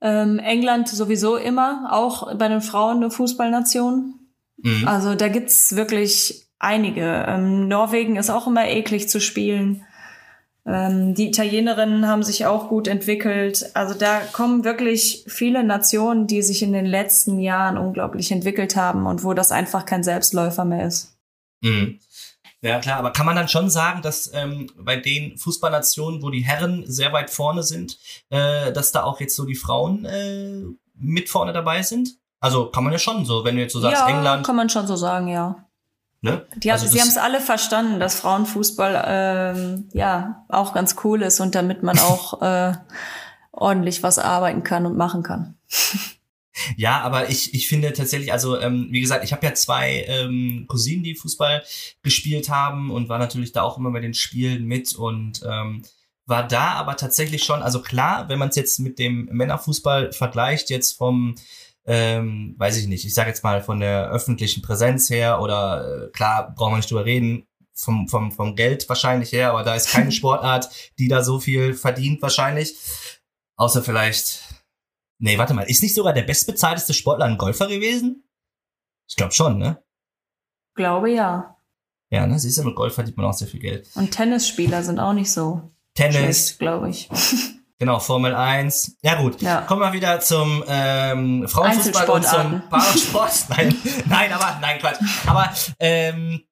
S3: Ähm, England sowieso immer, auch bei den Frauen eine Fußballnation. Mhm. Also da gibt's wirklich einige. Ähm, Norwegen ist auch immer eklig zu spielen. Ähm, die Italienerinnen haben sich auch gut entwickelt. Also da kommen wirklich viele Nationen, die sich in den letzten Jahren unglaublich entwickelt haben und wo das einfach kein Selbstläufer mehr ist.
S2: Mhm. Ja klar, aber kann man dann schon sagen, dass ähm, bei den Fußballnationen, wo die Herren sehr weit vorne sind, äh, dass da auch jetzt so die Frauen äh, mit vorne dabei sind? Also kann man ja schon so, wenn du jetzt so sagst,
S3: ja,
S2: England.
S3: Kann man schon so sagen, ja. Ne? Die also sie haben es alle verstanden, dass Frauenfußball ähm, ja auch ganz cool ist und damit man auch äh, ordentlich was arbeiten kann und machen kann.
S2: Ja, aber ich, ich finde tatsächlich, also ähm, wie gesagt, ich habe ja zwei ähm, Cousinen, die Fußball gespielt haben und war natürlich da auch immer bei den Spielen mit und ähm, war da aber tatsächlich schon, also klar, wenn man es jetzt mit dem Männerfußball vergleicht, jetzt vom ähm, weiß ich nicht, ich sage jetzt mal von der öffentlichen Präsenz her oder äh, klar, brauchen wir nicht drüber reden, vom, vom, vom Geld wahrscheinlich her, aber da ist keine Sportart, die da so viel verdient wahrscheinlich. Außer vielleicht, nee, warte mal, ist nicht sogar der bestbezahlteste Sportler ein Golfer gewesen? Ich glaube schon, ne?
S3: Glaube ja.
S2: Ja, ne? Siehst du, mit Golf verdient man auch sehr viel Geld.
S3: Und Tennisspieler sind auch nicht so.
S2: Tennis.
S3: glaube ich.
S2: Genau, Formel 1. Ja gut, ja. kommen wir wieder zum ähm, Frauenfußball und zum Parasport. nein, nein, aber nein, Quatsch. Aber ähm,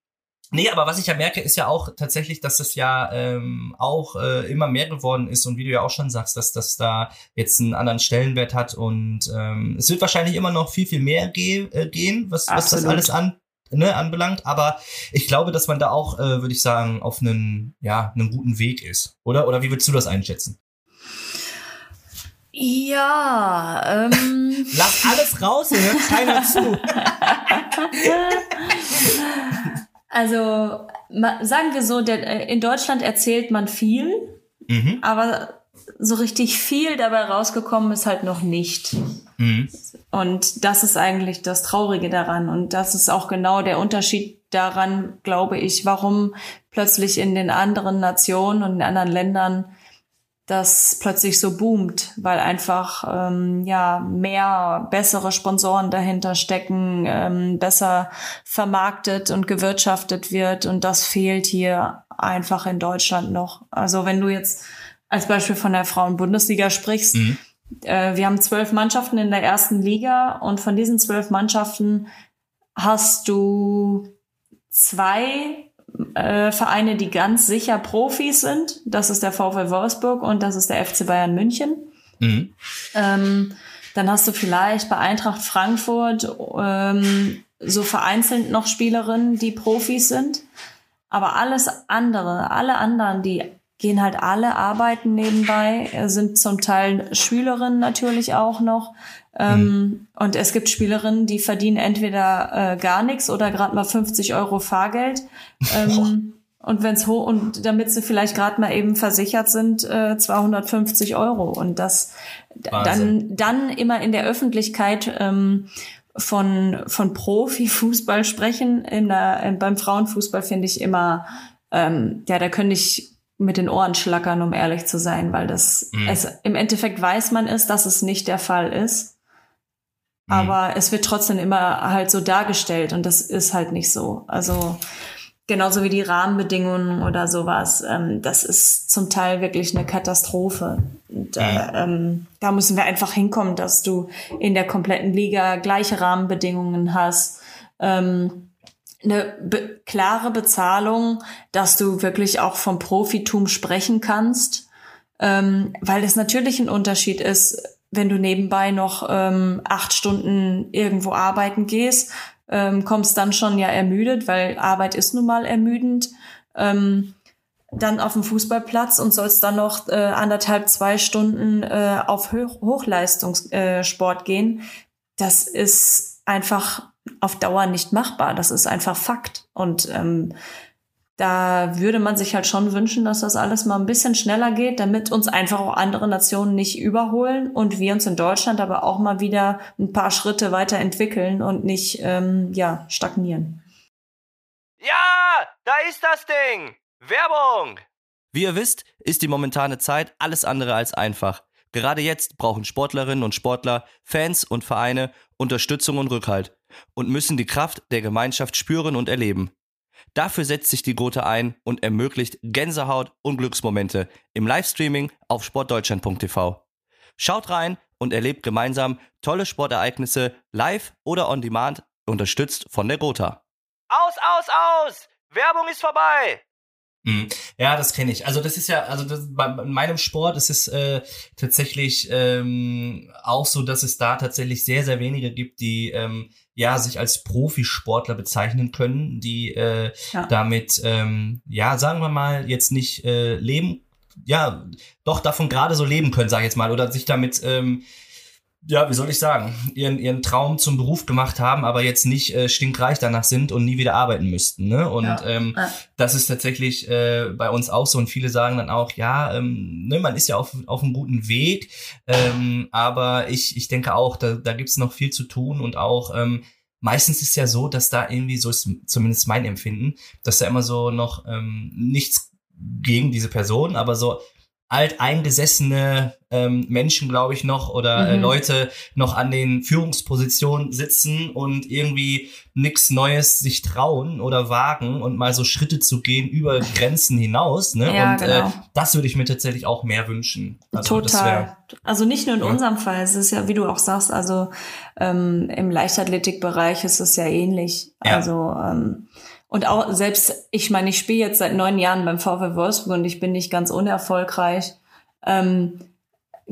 S2: Nee, aber was ich ja merke, ist ja auch tatsächlich, dass es ja ähm, auch äh, immer mehr geworden ist und wie du ja auch schon sagst, dass das da jetzt einen anderen Stellenwert hat und ähm, es wird wahrscheinlich immer noch viel, viel mehr ge äh, gehen, was, was das alles an, ne, anbelangt. Aber ich glaube, dass man da auch, äh, würde ich sagen, auf einen, ja, einen guten Weg ist. Oder? Oder wie würdest du das einschätzen?
S3: Ja, ähm.
S2: Lass alles raus, hier hört keiner zu.
S3: Also sagen wir so, der, äh, in Deutschland erzählt man viel, mhm. aber so richtig viel dabei rausgekommen ist halt noch nicht. Mhm. Und das ist eigentlich das Traurige daran. Und das ist auch genau der Unterschied daran, glaube ich, warum plötzlich in den anderen Nationen und in anderen Ländern das plötzlich so boomt, weil einfach ähm, ja mehr bessere Sponsoren dahinter stecken, ähm, besser vermarktet und gewirtschaftet wird und das fehlt hier einfach in Deutschland noch. Also wenn du jetzt als Beispiel von der Frauen-Bundesliga sprichst, mhm. äh, wir haben zwölf Mannschaften in der ersten Liga und von diesen zwölf Mannschaften hast du zwei äh, Vereine, die ganz sicher Profis sind. Das ist der VfL Wolfsburg und das ist der FC Bayern München. Mhm. Ähm, dann hast du vielleicht bei Eintracht Frankfurt ähm, so vereinzelt noch Spielerinnen, die Profis sind. Aber alles andere, alle anderen, die gehen halt alle arbeiten nebenbei, sind zum Teil Schülerinnen natürlich auch noch. Ähm, mhm. Und es gibt Spielerinnen, die verdienen entweder äh, gar nichts oder gerade mal 50 Euro Fahrgeld. Ähm, und wenn's hoch und damit sie vielleicht gerade mal eben versichert sind, äh, 250 Euro. Und das dann dann immer in der Öffentlichkeit ähm, von von Profifußball sprechen. In der, äh, beim Frauenfußball finde ich immer, ähm, ja, da könnte ich mit den Ohren schlackern, um ehrlich zu sein, weil das mhm. es im Endeffekt weiß man es, dass es nicht der Fall ist. Mhm. Aber es wird trotzdem immer halt so dargestellt und das ist halt nicht so. Also genauso wie die Rahmenbedingungen oder sowas. Ähm, das ist zum Teil wirklich eine Katastrophe. Und, äh, mhm. ähm, da müssen wir einfach hinkommen, dass du in der kompletten Liga gleiche Rahmenbedingungen hast. Ähm, eine be klare Bezahlung, dass du wirklich auch vom Profitum sprechen kannst, ähm, weil es natürlich ein Unterschied ist, wenn du nebenbei noch ähm, acht Stunden irgendwo arbeiten gehst, ähm, kommst dann schon ja ermüdet, weil Arbeit ist nun mal ermüdend. Ähm, dann auf dem Fußballplatz und sollst dann noch äh, anderthalb, zwei Stunden äh, auf Ho Hochleistungssport äh, gehen. Das ist einfach auf Dauer nicht machbar. Das ist einfach Fakt. Und ähm, da würde man sich halt schon wünschen, dass das alles mal ein bisschen schneller geht, damit uns einfach auch andere Nationen nicht überholen und wir uns in Deutschland aber auch mal wieder ein paar Schritte weiterentwickeln und nicht ähm, ja stagnieren.
S4: Ja, da ist das Ding. Werbung.
S5: Wie ihr wisst, ist die momentane Zeit alles andere als einfach. Gerade jetzt brauchen Sportlerinnen und Sportler, Fans und Vereine Unterstützung und Rückhalt und müssen die Kraft der Gemeinschaft spüren und erleben. Dafür setzt sich die Gotha ein und ermöglicht Gänsehaut und Glücksmomente im Livestreaming auf sportdeutschland.tv. Schaut rein und erlebt gemeinsam tolle Sportereignisse live oder on demand, unterstützt von der Gotha.
S4: Aus, aus, aus! Werbung ist vorbei!
S2: Mhm. Ja, das kenne ich. Also das ist ja, also das, bei meinem Sport ist es äh, tatsächlich ähm, auch so, dass es da tatsächlich sehr, sehr wenige gibt, die ähm, ja sich als Profisportler bezeichnen können, die äh, ja. damit, ähm, ja, sagen wir mal, jetzt nicht äh, leben, ja, doch davon gerade so leben können, sage ich jetzt mal, oder sich damit ähm, ja, wie soll ich sagen, ihren, ihren Traum zum Beruf gemacht haben, aber jetzt nicht äh, stinkreich danach sind und nie wieder arbeiten müssten. Ne? Und ja. ähm, ja. das ist tatsächlich äh, bei uns auch so. Und viele sagen dann auch, ja, ähm, ne, man ist ja auf, auf einem guten Weg, ähm, aber ich, ich denke auch, da, da gibt's noch viel zu tun und auch ähm, meistens ist ja so, dass da irgendwie, so ist zumindest mein Empfinden, dass da immer so noch ähm, nichts gegen diese Person, aber so alteingesessene ähm, Menschen, glaube ich, noch oder äh, mhm. Leute noch an den Führungspositionen sitzen und irgendwie nichts Neues sich trauen oder wagen und mal so Schritte zu gehen über Grenzen hinaus. Ne?
S3: Ja,
S2: und äh, genau. äh, das würde ich mir tatsächlich auch mehr wünschen.
S3: Also, Total. Wär, also nicht nur in ja. unserem Fall, es ist ja, wie du auch sagst, also ähm, im Leichtathletikbereich ist es ja ähnlich. Ja. Also ähm, Und auch selbst, ich meine, ich spiele jetzt seit neun Jahren beim VfL Wolfsburg und ich bin nicht ganz unerfolgreich. Ähm,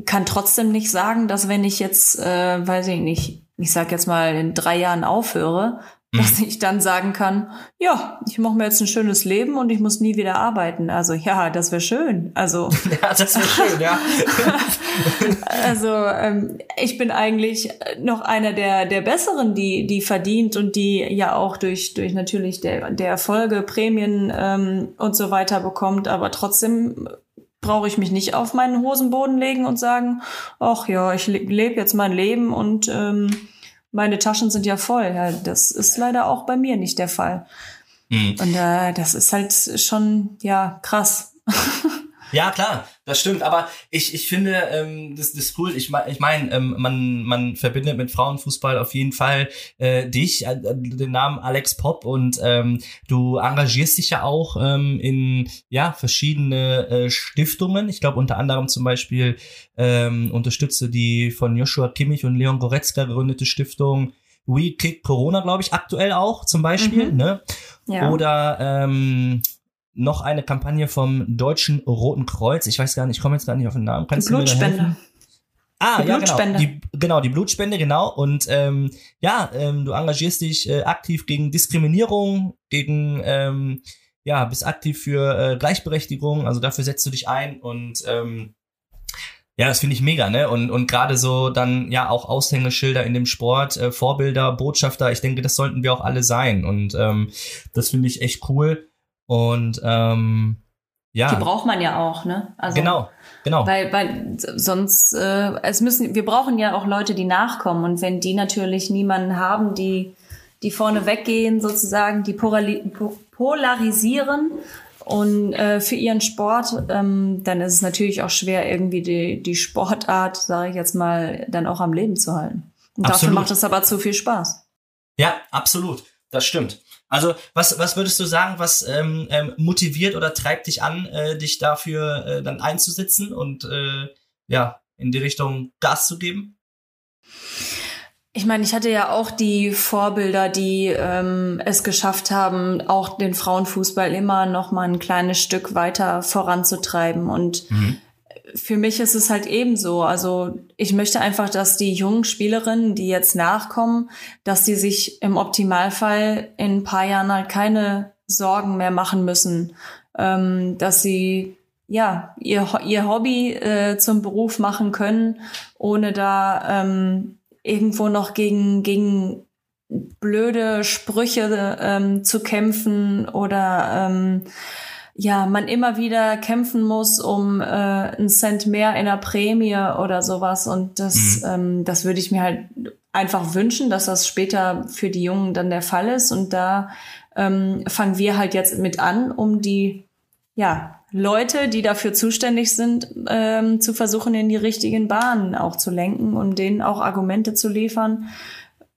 S3: kann trotzdem nicht sagen, dass wenn ich jetzt, äh, weiß ich nicht, ich sag jetzt mal in drei Jahren aufhöre, dass ich dann sagen kann, ja, ich mache mir jetzt ein schönes Leben und ich muss nie wieder arbeiten. Also ja, das wäre schön. Also
S2: Ja, das wäre schön, ja.
S3: also ähm, ich bin eigentlich noch einer der der besseren, die die verdient und die ja auch durch durch natürlich der der Erfolge Prämien ähm, und so weiter bekommt, aber trotzdem brauche ich mich nicht auf meinen Hosenboden legen und sagen, ach ja, ich le lebe jetzt mein Leben und ähm, meine Taschen sind ja voll. Ja, das ist leider auch bei mir nicht der Fall.
S2: Mhm.
S3: Und äh, das ist halt schon ja krass.
S2: Ja, klar, das stimmt. Aber ich, ich finde, ähm, das, das ist cool. Ich, ich meine, ähm, man, man verbindet mit Frauenfußball auf jeden Fall äh, dich, äh, den Namen Alex Pop und ähm, du engagierst dich ja auch ähm, in ja verschiedene äh, Stiftungen. Ich glaube unter anderem zum Beispiel ähm, unterstütze die von Joshua Kimmich und Leon Goretzka gegründete Stiftung We Kick Corona, glaube ich, aktuell auch zum Beispiel.
S3: Mhm.
S2: Ne?
S3: Ja.
S2: Oder ähm, noch eine Kampagne vom Deutschen Roten Kreuz. Ich weiß gar nicht, ich komme jetzt gar nicht auf den Namen. Kannst da
S3: Blutspende.
S2: Ah,
S3: Die
S2: ja,
S3: Blutspende.
S2: genau. Die, genau, die Blutspende, genau. Und ähm, ja, ähm, du engagierst dich äh, aktiv gegen Diskriminierung, gegen, ähm, ja, bist aktiv für äh, Gleichberechtigung, also dafür setzt du dich ein und ähm, ja, das finde ich mega, ne? Und, und gerade so dann ja auch Aushängeschilder in dem Sport, äh, Vorbilder, Botschafter, ich denke, das sollten wir auch alle sein. Und ähm, das finde ich echt cool. Und ähm, ja,
S3: Die braucht man ja auch, ne? Also,
S2: genau, genau.
S3: Weil, weil sonst, äh, es müssen, wir brauchen ja auch Leute, die nachkommen. Und wenn die natürlich niemanden haben, die, die vorne weggehen, sozusagen, die polarisieren und äh, für ihren Sport, ähm, dann ist es natürlich auch schwer, irgendwie die, die Sportart, sage ich jetzt mal, dann auch am Leben zu halten. Und dafür
S2: Absolut.
S3: macht es aber zu viel Spaß.
S2: Ja, absolut. Das stimmt. Also, was, was würdest du sagen, was ähm, ähm, motiviert oder treibt dich an, äh, dich dafür äh, dann einzusetzen und äh, ja, in die Richtung Gas zu geben?
S3: Ich meine, ich hatte ja auch die Vorbilder, die ähm, es geschafft haben, auch den Frauenfußball immer noch mal ein kleines Stück weiter voranzutreiben. Und für mich ist es halt ebenso. Also ich möchte einfach, dass die jungen Spielerinnen, die jetzt nachkommen, dass die sich im Optimalfall in ein paar Jahren halt keine Sorgen mehr machen müssen, ähm, dass sie ja ihr, ihr Hobby äh, zum Beruf machen können, ohne da ähm, irgendwo noch gegen gegen blöde Sprüche ähm, zu kämpfen oder ähm, ja, man immer wieder kämpfen muss um äh, einen Cent mehr in der Prämie oder sowas. Und das, ähm, das würde ich mir halt einfach wünschen, dass das später für die Jungen dann der Fall ist. Und da ähm, fangen wir halt jetzt mit an, um die ja, Leute, die dafür zuständig sind, ähm, zu versuchen, in die richtigen Bahnen auch zu lenken und denen auch Argumente zu liefern,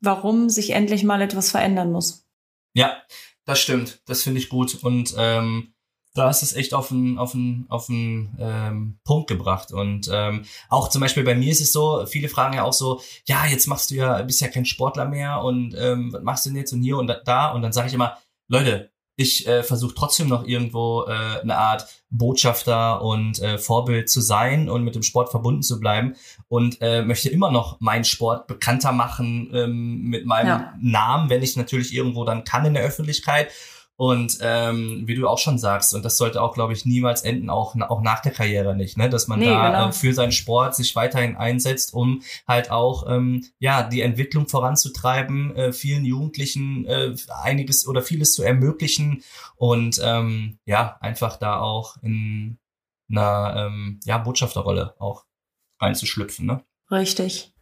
S3: warum sich endlich mal etwas verändern muss.
S2: Ja, das stimmt. Das finde ich gut. Und ähm, da hast du es echt auf den, auf den, auf den ähm, Punkt gebracht. Und ähm, auch zum Beispiel bei mir ist es so, viele fragen ja auch so, ja, jetzt machst du ja, bist ja kein Sportler mehr und ähm, was machst du denn jetzt und hier und da- da? Und dann sage ich immer, Leute, ich äh, versuche trotzdem noch irgendwo äh, eine Art Botschafter und äh, Vorbild zu sein und mit dem Sport verbunden zu bleiben und äh, möchte immer noch meinen Sport bekannter machen ähm, mit meinem
S3: Ja.
S2: Namen, wenn ich natürlich irgendwo dann kann in der Öffentlichkeit. Und ähm, wie du auch schon sagst, und das sollte auch, glaube ich, niemals enden, auch, auch nach der Karriere nicht, ne? dass man
S3: Nee,
S2: da
S3: genau.
S2: äh, für seinen Sport sich weiterhin einsetzt, um halt auch ähm, ja die Entwicklung voranzutreiben, äh, vielen Jugendlichen äh, einiges oder vieles zu ermöglichen und ähm, ja einfach da auch in einer ähm, ja Botschafterrolle auch reinzuschlüpfen. Ne?
S3: Richtig.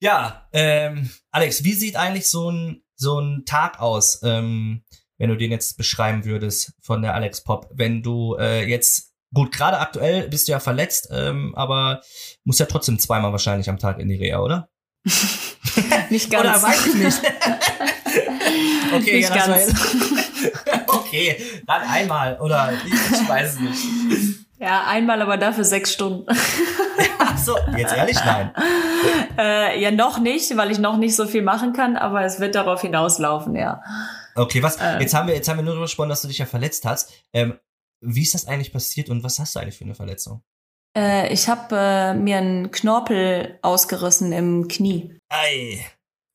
S2: Ja, ähm, Alex, wie sieht eigentlich so ein so ein Tag aus, ähm, wenn du den jetzt beschreiben würdest von der Alex Pop, wenn du äh, jetzt gut gerade aktuell bist du ja verletzt, ähm, aber musst ja trotzdem zweimal wahrscheinlich am Tag in die Reha, oder?
S3: Nicht ganz.
S2: Oder weiß ich nicht. okay,
S3: Nicht
S2: ja,
S3: ganz.
S2: okay, dann einmal oder ich, weiß es nicht.
S3: Ja, einmal, aber dafür sechs Stunden.
S2: Ach so, jetzt ehrlich nein.
S3: äh, ja, noch nicht, weil ich noch nicht so viel machen kann, aber es wird darauf hinauslaufen, ja.
S2: Okay, was?
S3: Äh.
S2: jetzt haben wir jetzt haben wir nur darüber gesprochen, dass du dich ja verletzt hast. Ähm, wie ist das eigentlich passiert und was hast du eigentlich für eine Verletzung?
S3: Äh, ich habe äh, mir einen Knorpel ausgerissen im Knie.
S2: Ei.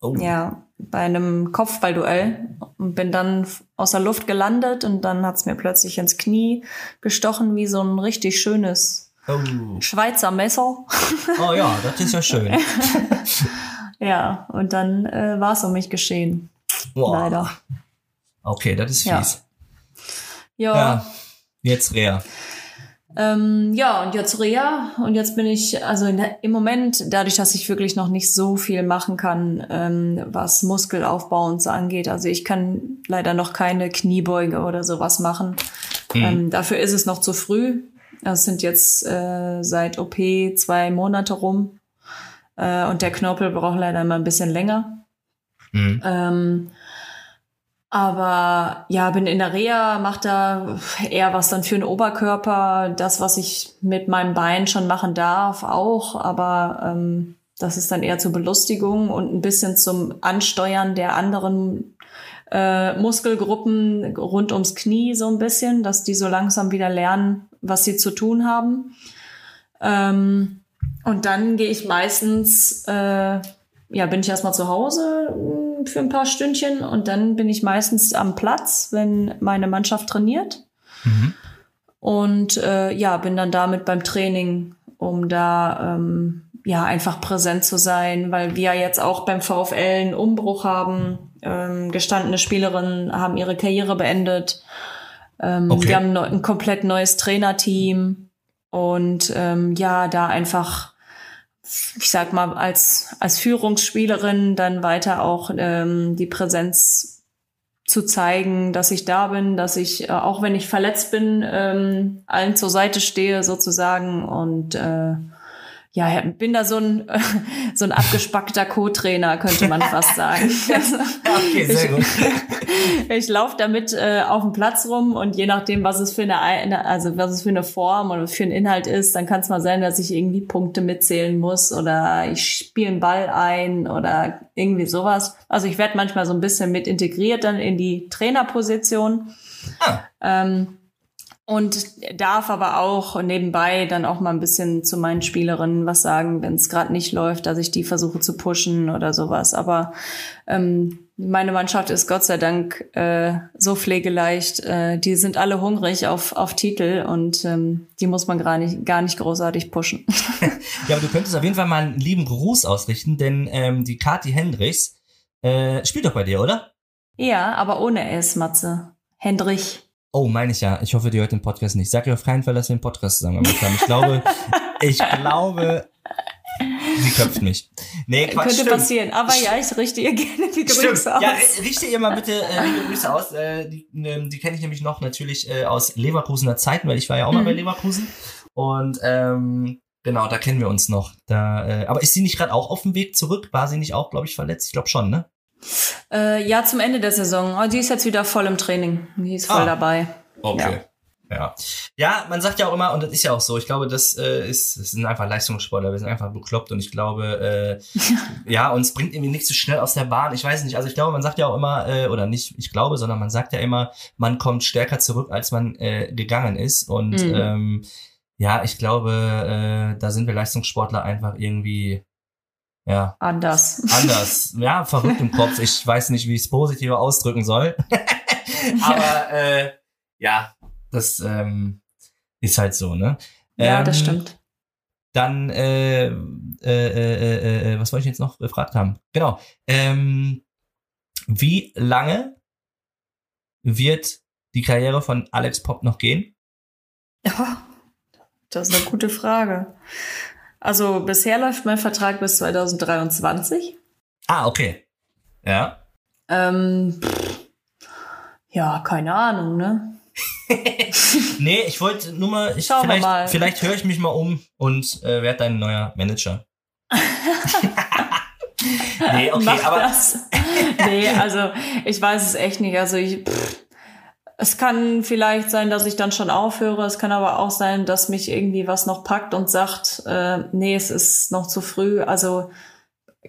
S2: Oh.
S3: Ja, bei einem Kopfballduell und bin dann aus der Luft gelandet und dann hat's mir plötzlich ins Knie gestochen wie so ein richtig schönes
S2: Oh.
S3: Schweizer Messer.
S2: oh ja, das ist ja schön.
S3: Ja, und dann äh, war's um mich geschehen.
S2: Boah.
S3: Leider.
S2: Okay, das ist fies.
S3: Ja.
S2: Ja. Jetzt Rea.
S3: Ähm, ja, und jetzt Reha. Und jetzt bin ich, also in im Moment, dadurch, dass ich wirklich noch nicht so viel machen kann, ähm, was Muskelaufbau und so angeht. Also ich kann leider noch keine Kniebeuge oder sowas machen.
S2: Mhm.
S3: Ähm, dafür ist es noch zu früh. Es sind jetzt äh, seit OP zwei Monate rum. Äh, und der Knorpel braucht leider immer ein bisschen länger.
S2: Mhm.
S3: Aber ja, bin in der Reha, mache da eher was dann für den Oberkörper. Das, was ich mit meinem Bein schon machen darf, auch. Aber ähm, das ist dann eher zur Belustigung und ein bisschen zum Ansteuern der anderen äh, Muskelgruppen rund ums Knie so ein bisschen, dass die so langsam wieder lernen, was sie zu tun haben. Ähm, und dann gehe ich meistens, äh, ja, bin ich erstmal zu Hause für ein paar Stündchen und dann bin ich meistens am Platz, wenn meine Mannschaft trainiert.
S2: Mhm.
S3: Und äh, ja, bin dann damit beim Training, um da ähm, ja einfach präsent zu sein, weil wir jetzt auch beim VfL einen Umbruch haben. Ähm, gestandene Spielerinnen haben ihre Karriere beendet. Ähm,
S2: Okay.
S3: Wir haben ein komplett neues Trainerteam und ähm, ja, da einfach, ich sag mal, als, als Führungsspielerin dann weiter auch ähm, die Präsenz zu zeigen, dass ich da bin, dass ich, äh, auch wenn ich verletzt bin, ähm, allen zur Seite stehe sozusagen und äh, ja, bin da so ein, so ein abgespackter Co-Trainer, könnte man fast sagen.
S2: Okay, sehr gut.
S3: ich laufe damit äh, auf dem Platz rum und je nachdem, was es für eine, eine- also was es für eine Form oder für einen Inhalt ist, dann kann es mal sein, dass ich irgendwie Punkte mitzählen muss oder ich spiele einen Ball ein oder irgendwie sowas. Also ich werde manchmal so ein bisschen mit integriert dann in die Trainerposition.
S2: Ah.
S3: Ähm, und darf aber auch nebenbei dann auch mal ein bisschen zu meinen Spielerinnen was sagen, wenn es gerade nicht läuft, dass ich die versuche zu pushen oder sowas. Aber ähm, meine Mannschaft ist Gott sei Dank äh, so pflegeleicht. Äh, die sind alle hungrig auf, auf Titel und ähm, die muss man gar nicht, gar nicht großartig pushen.
S2: Ja, aber du könntest auf jeden Fall mal einen lieben Gruß ausrichten, denn ähm, die Kati Hendricks äh, spielt doch bei dir, oder?
S3: ja, aber ohne S, Matze. Hendrich.
S2: Oh, meine ich ja. Ich hoffe, die hört den Podcast nicht. Sag ihr auf keinen Fall, dass wir den Podcast zusammen gemacht haben. Ich glaube, ich glaube, sie köpft mich. Nee, Quatsch,
S3: Könnte
S2: stimmt.
S3: passieren. Aber ja, ich richte ihr gerne die. Grüße aus.
S2: Ja, äh, richte ihr mal bitte äh, liebe Grüße aus. Äh, die ähm, die kenne ich nämlich noch natürlich äh, aus Leverkusener Zeiten, weil ich war ja auch mal
S3: Mhm.
S2: bei Leverkusen. Und ähm, genau, da kennen wir uns noch. Da, äh, aber ist sie nicht gerade auch auf dem Weg zurück? War sie nicht auch, glaube ich, verletzt? Ich glaube schon, ne?
S3: Äh, ja, zum Ende der Saison. Oh, die ist jetzt wieder voll im Training. Die ist voll
S2: Ah.
S3: dabei.
S2: Okay. Ja. ja. man sagt ja auch immer, und das ist ja auch so, ich glaube, das äh, ist, das sind einfach Leistungssportler, wir sind einfach bekloppt und ich glaube, äh, ja, uns bringt irgendwie nichts so schnell aus der Bahn. Ich weiß nicht, also ich glaube, man sagt ja auch immer, äh, oder nicht, ich glaube, sondern man sagt ja immer, man kommt stärker zurück, als man äh, gegangen ist. Und
S3: Mhm.
S2: ähm, ja, ich glaube, äh, da sind wir Leistungssportler einfach irgendwie, ja,
S3: Anders.
S2: anders. ja, verrückt im Kopf. Ich weiß nicht, wie ich es positiver ausdrücken soll. Aber äh, ja, das ähm, ist halt so, ne?
S3: ja, das
S2: Ähm,
S3: stimmt.
S2: Dann, äh, äh, äh, äh, was wollte ich jetzt noch gefragt haben? Genau. Ähm, wie lange wird die Karriere von Alex Pop noch gehen?
S3: Ja, das ist eine gute Frage. Also bisher läuft mein Vertrag bis 2023.
S2: Ah, okay. Ja.
S3: Ähm, pff, ja, keine Ahnung, ne?
S2: nee, ich wollte nur mal, ich,
S3: Schauen wir
S2: vielleicht,
S3: mal.
S2: vielleicht höre ich mich mal um und äh, werde dein neuer Manager. nee, okay,
S3: Mach
S2: aber
S3: das. nee, also ich weiß es echt nicht. Also ich, pff, es kann vielleicht sein, dass ich dann schon aufhöre. Es kann aber auch sein, dass mich irgendwie was noch packt und sagt, äh, nee, es ist noch zu früh. Also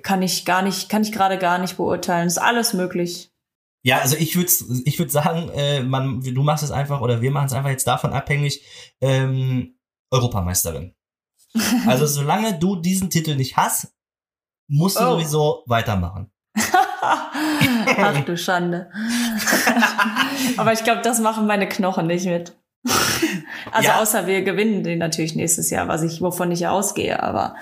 S3: kann ich gar nicht, kann ich gerade gar nicht beurteilen. Ist alles möglich.
S2: Ja, also ich würde ich würd sagen, äh, man, du machst es einfach oder wir machen es einfach jetzt davon abhängig, ähm, Europameisterin. Also solange du diesen Titel nicht hast, musst du
S3: Oh.
S2: sowieso weitermachen.
S3: Ach du Schande. Aber ich glaube, das machen meine Knochen nicht mit. Also
S2: Ja.
S3: außer wir gewinnen den natürlich nächstes Jahr, was ich, wovon ich ausgehe, aber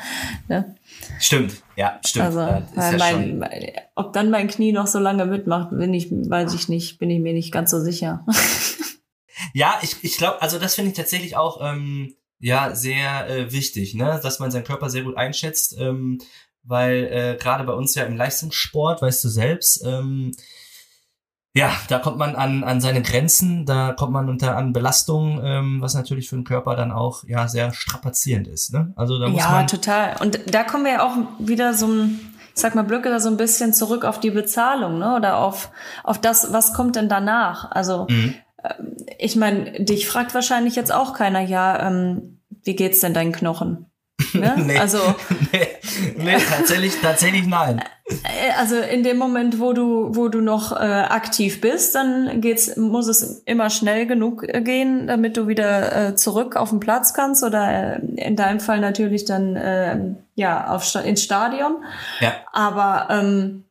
S3: ne?
S2: Stimmt, ja, stimmt.
S3: also
S2: ja
S3: mein, mein, ob dann mein Knie noch so lange mitmacht, bin ich, weiß ich nicht, bin ich mir nicht ganz so sicher.
S2: Ja, ich, ich glaube, also das finde ich tatsächlich auch ähm, ja sehr äh, wichtig, ne, dass man seinen Körper sehr gut einschätzt, ähm, weil äh, gerade bei uns ja im Leistungssport, weißt du selbst, ähm, ja, da kommt man an, an seine Grenzen, da kommt man unter an Belastungen, ähm, was natürlich für den Körper dann auch ja sehr strapazierend ist. Ne? Also da muss
S3: ja,
S2: man
S3: total. Und da kommen wir ja auch wieder so ein, ich sag mal, Blöcke da so ein bisschen zurück auf die Bezahlung, ne? Oder auf, auf das, was kommt denn danach? Also
S2: Mhm.
S3: ich meine, dich fragt wahrscheinlich jetzt auch keiner, ja, ähm, wie geht's denn deinen Knochen? Ne?
S2: Nee.
S3: Also,
S2: nee, nee, tatsächlich, tatsächlich nein.
S3: äh, also in dem Moment, wo du, wo du noch äh, aktiv bist, dann geht's, muss es immer schnell genug äh, gehen, damit du wieder äh, zurück auf den Platz kannst oder äh, in deinem Fall natürlich dann äh, ja auf ins Stadion.
S2: Ja.
S3: Aber ähm,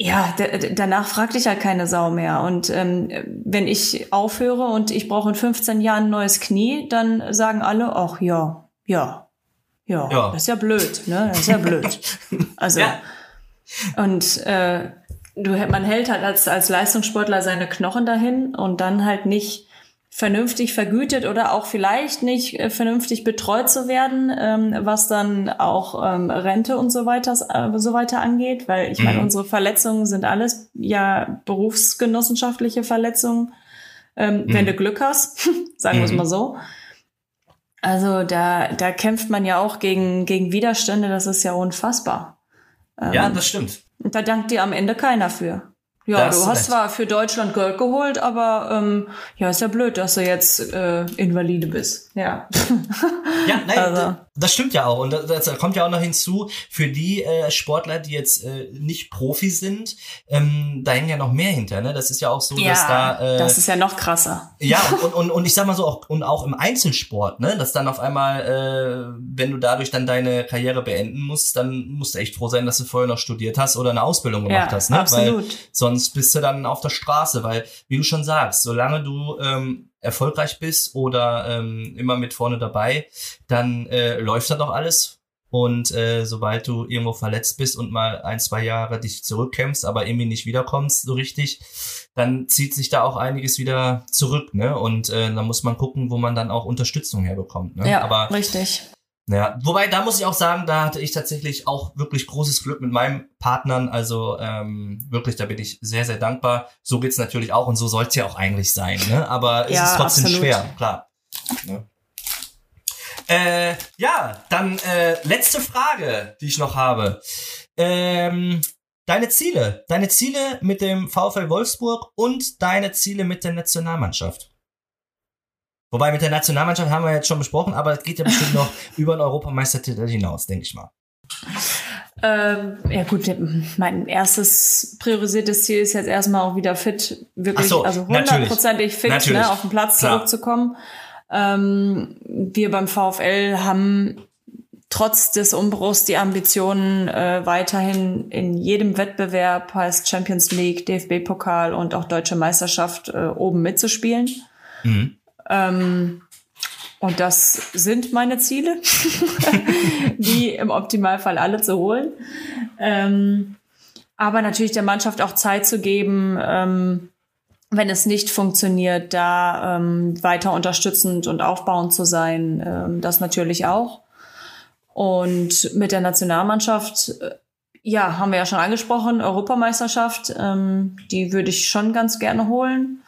S3: ja, danach fragt dich halt keine Sau mehr. Und ähm, wenn ich aufhöre und ich brauche in 15 Jahren ein neues Knie, dann sagen alle, ach ja, ja, ja,
S2: Ja.
S3: das ist ja blöd, ne? Das ist ja blöd. Also
S2: Ja.
S3: und äh, du, man hält halt als, als Leistungssportler seine Knochen dahin und dann halt nicht vernünftig vergütet oder auch vielleicht nicht äh, vernünftig betreut zu werden, ähm, was dann auch ähm, Rente und so weiter, äh, so weiter angeht, weil ich meine,
S2: Mhm.
S3: unsere Verletzungen sind alles ja berufsgenossenschaftliche Verletzungen, ähm, wenn
S2: Mhm.
S3: du Glück hast, sagen wir es
S2: Mhm.
S3: mal so. Also da, da kämpft man ja auch gegen, gegen Widerstände, das ist ja unfassbar. Ähm,
S2: Ja, das stimmt.
S3: und da dankt dir am Ende keiner für. Ja,
S2: hast
S3: du
S2: du
S3: hast
S2: recht.
S3: zwar für Deutschland Gold geholt, aber ähm, ja, ist ja blöd, dass du jetzt äh, Invalide bist. Ja.
S2: Ja, nein,
S3: Also.
S2: das stimmt ja auch. Und das, kommt ja auch noch hinzu, für die äh, Sportler, die jetzt äh, nicht Profi sind, ähm, da hängen ja noch mehr hinter. Ne? Das ist ja auch so, dass da. Äh,
S3: das ist ja noch krasser.
S2: ja, und, und, und ich sag mal so, auch, und auch im Einzelsport, ne, dass dann auf einmal, äh, wenn du dadurch dann deine Karriere beenden musst, dann musst du echt froh sein, dass du vorher noch studiert hast oder eine Ausbildung gemacht
S3: Ja,
S2: hast, ne?
S3: absolut.
S2: Weil sonst bist du dann auf der Straße, weil, wie du schon sagst, solange du ähm, erfolgreich bist oder ähm, immer mit vorne dabei, dann äh, läuft da doch alles. Und äh, sobald du irgendwo verletzt bist und mal ein, zwei Jahre dich zurückkämpfst, aber irgendwie nicht wiederkommst so richtig, dann zieht sich da auch einiges wieder zurück, ne? Und äh, da muss man gucken, wo man dann auch Unterstützung herbekommt. Ne?
S3: Ja,
S2: aber
S3: richtig.
S2: Ja, wobei da muss ich auch sagen, da hatte ich tatsächlich auch wirklich großes Glück mit meinen Partnern. Also ähm, wirklich, da bin ich sehr, sehr dankbar. So geht's natürlich auch und so soll's ja auch eigentlich sein. Ne? Aber es
S3: Ja,
S2: ist trotzdem
S3: absolut.
S2: schwer, klar. Ne? Äh, ja, dann äh, letzte Frage, die ich noch habe. Ähm, deine Ziele, deine Ziele mit dem VfL Wolfsburg und deine Ziele mit der Nationalmannschaft. Wobei mit der Nationalmannschaft haben wir jetzt schon besprochen, aber es geht ja bestimmt noch über den Europameistertitel hinaus, denke ich mal.
S3: Ähm, ja gut, mein erstes priorisiertes Ziel ist jetzt erstmal auch wieder fit, wirklich,
S2: so,
S3: also hundertprozentig fit,
S2: Natürlich.
S3: ne, auf den Platz
S2: Klar.
S3: zurückzukommen. Ähm, wir beim VfL haben trotz des Umbruchs die Ambitionen, äh, weiterhin in jedem Wettbewerb, heißt Champions League, DFB-Pokal und auch Deutsche Meisterschaft, äh, oben mitzuspielen.
S2: Mhm.
S3: Ähm, und das sind meine Ziele, die im Optimalfall alle zu holen. Ähm, aber natürlich der Mannschaft auch Zeit zu geben, ähm, wenn es nicht funktioniert, da ähm, weiter unterstützend und aufbauend zu sein, ähm, das natürlich auch. Und mit der Nationalmannschaft, äh, ja, haben wir ja schon angesprochen, Europameisterschaft, ähm, die würde ich schon ganz gerne holen.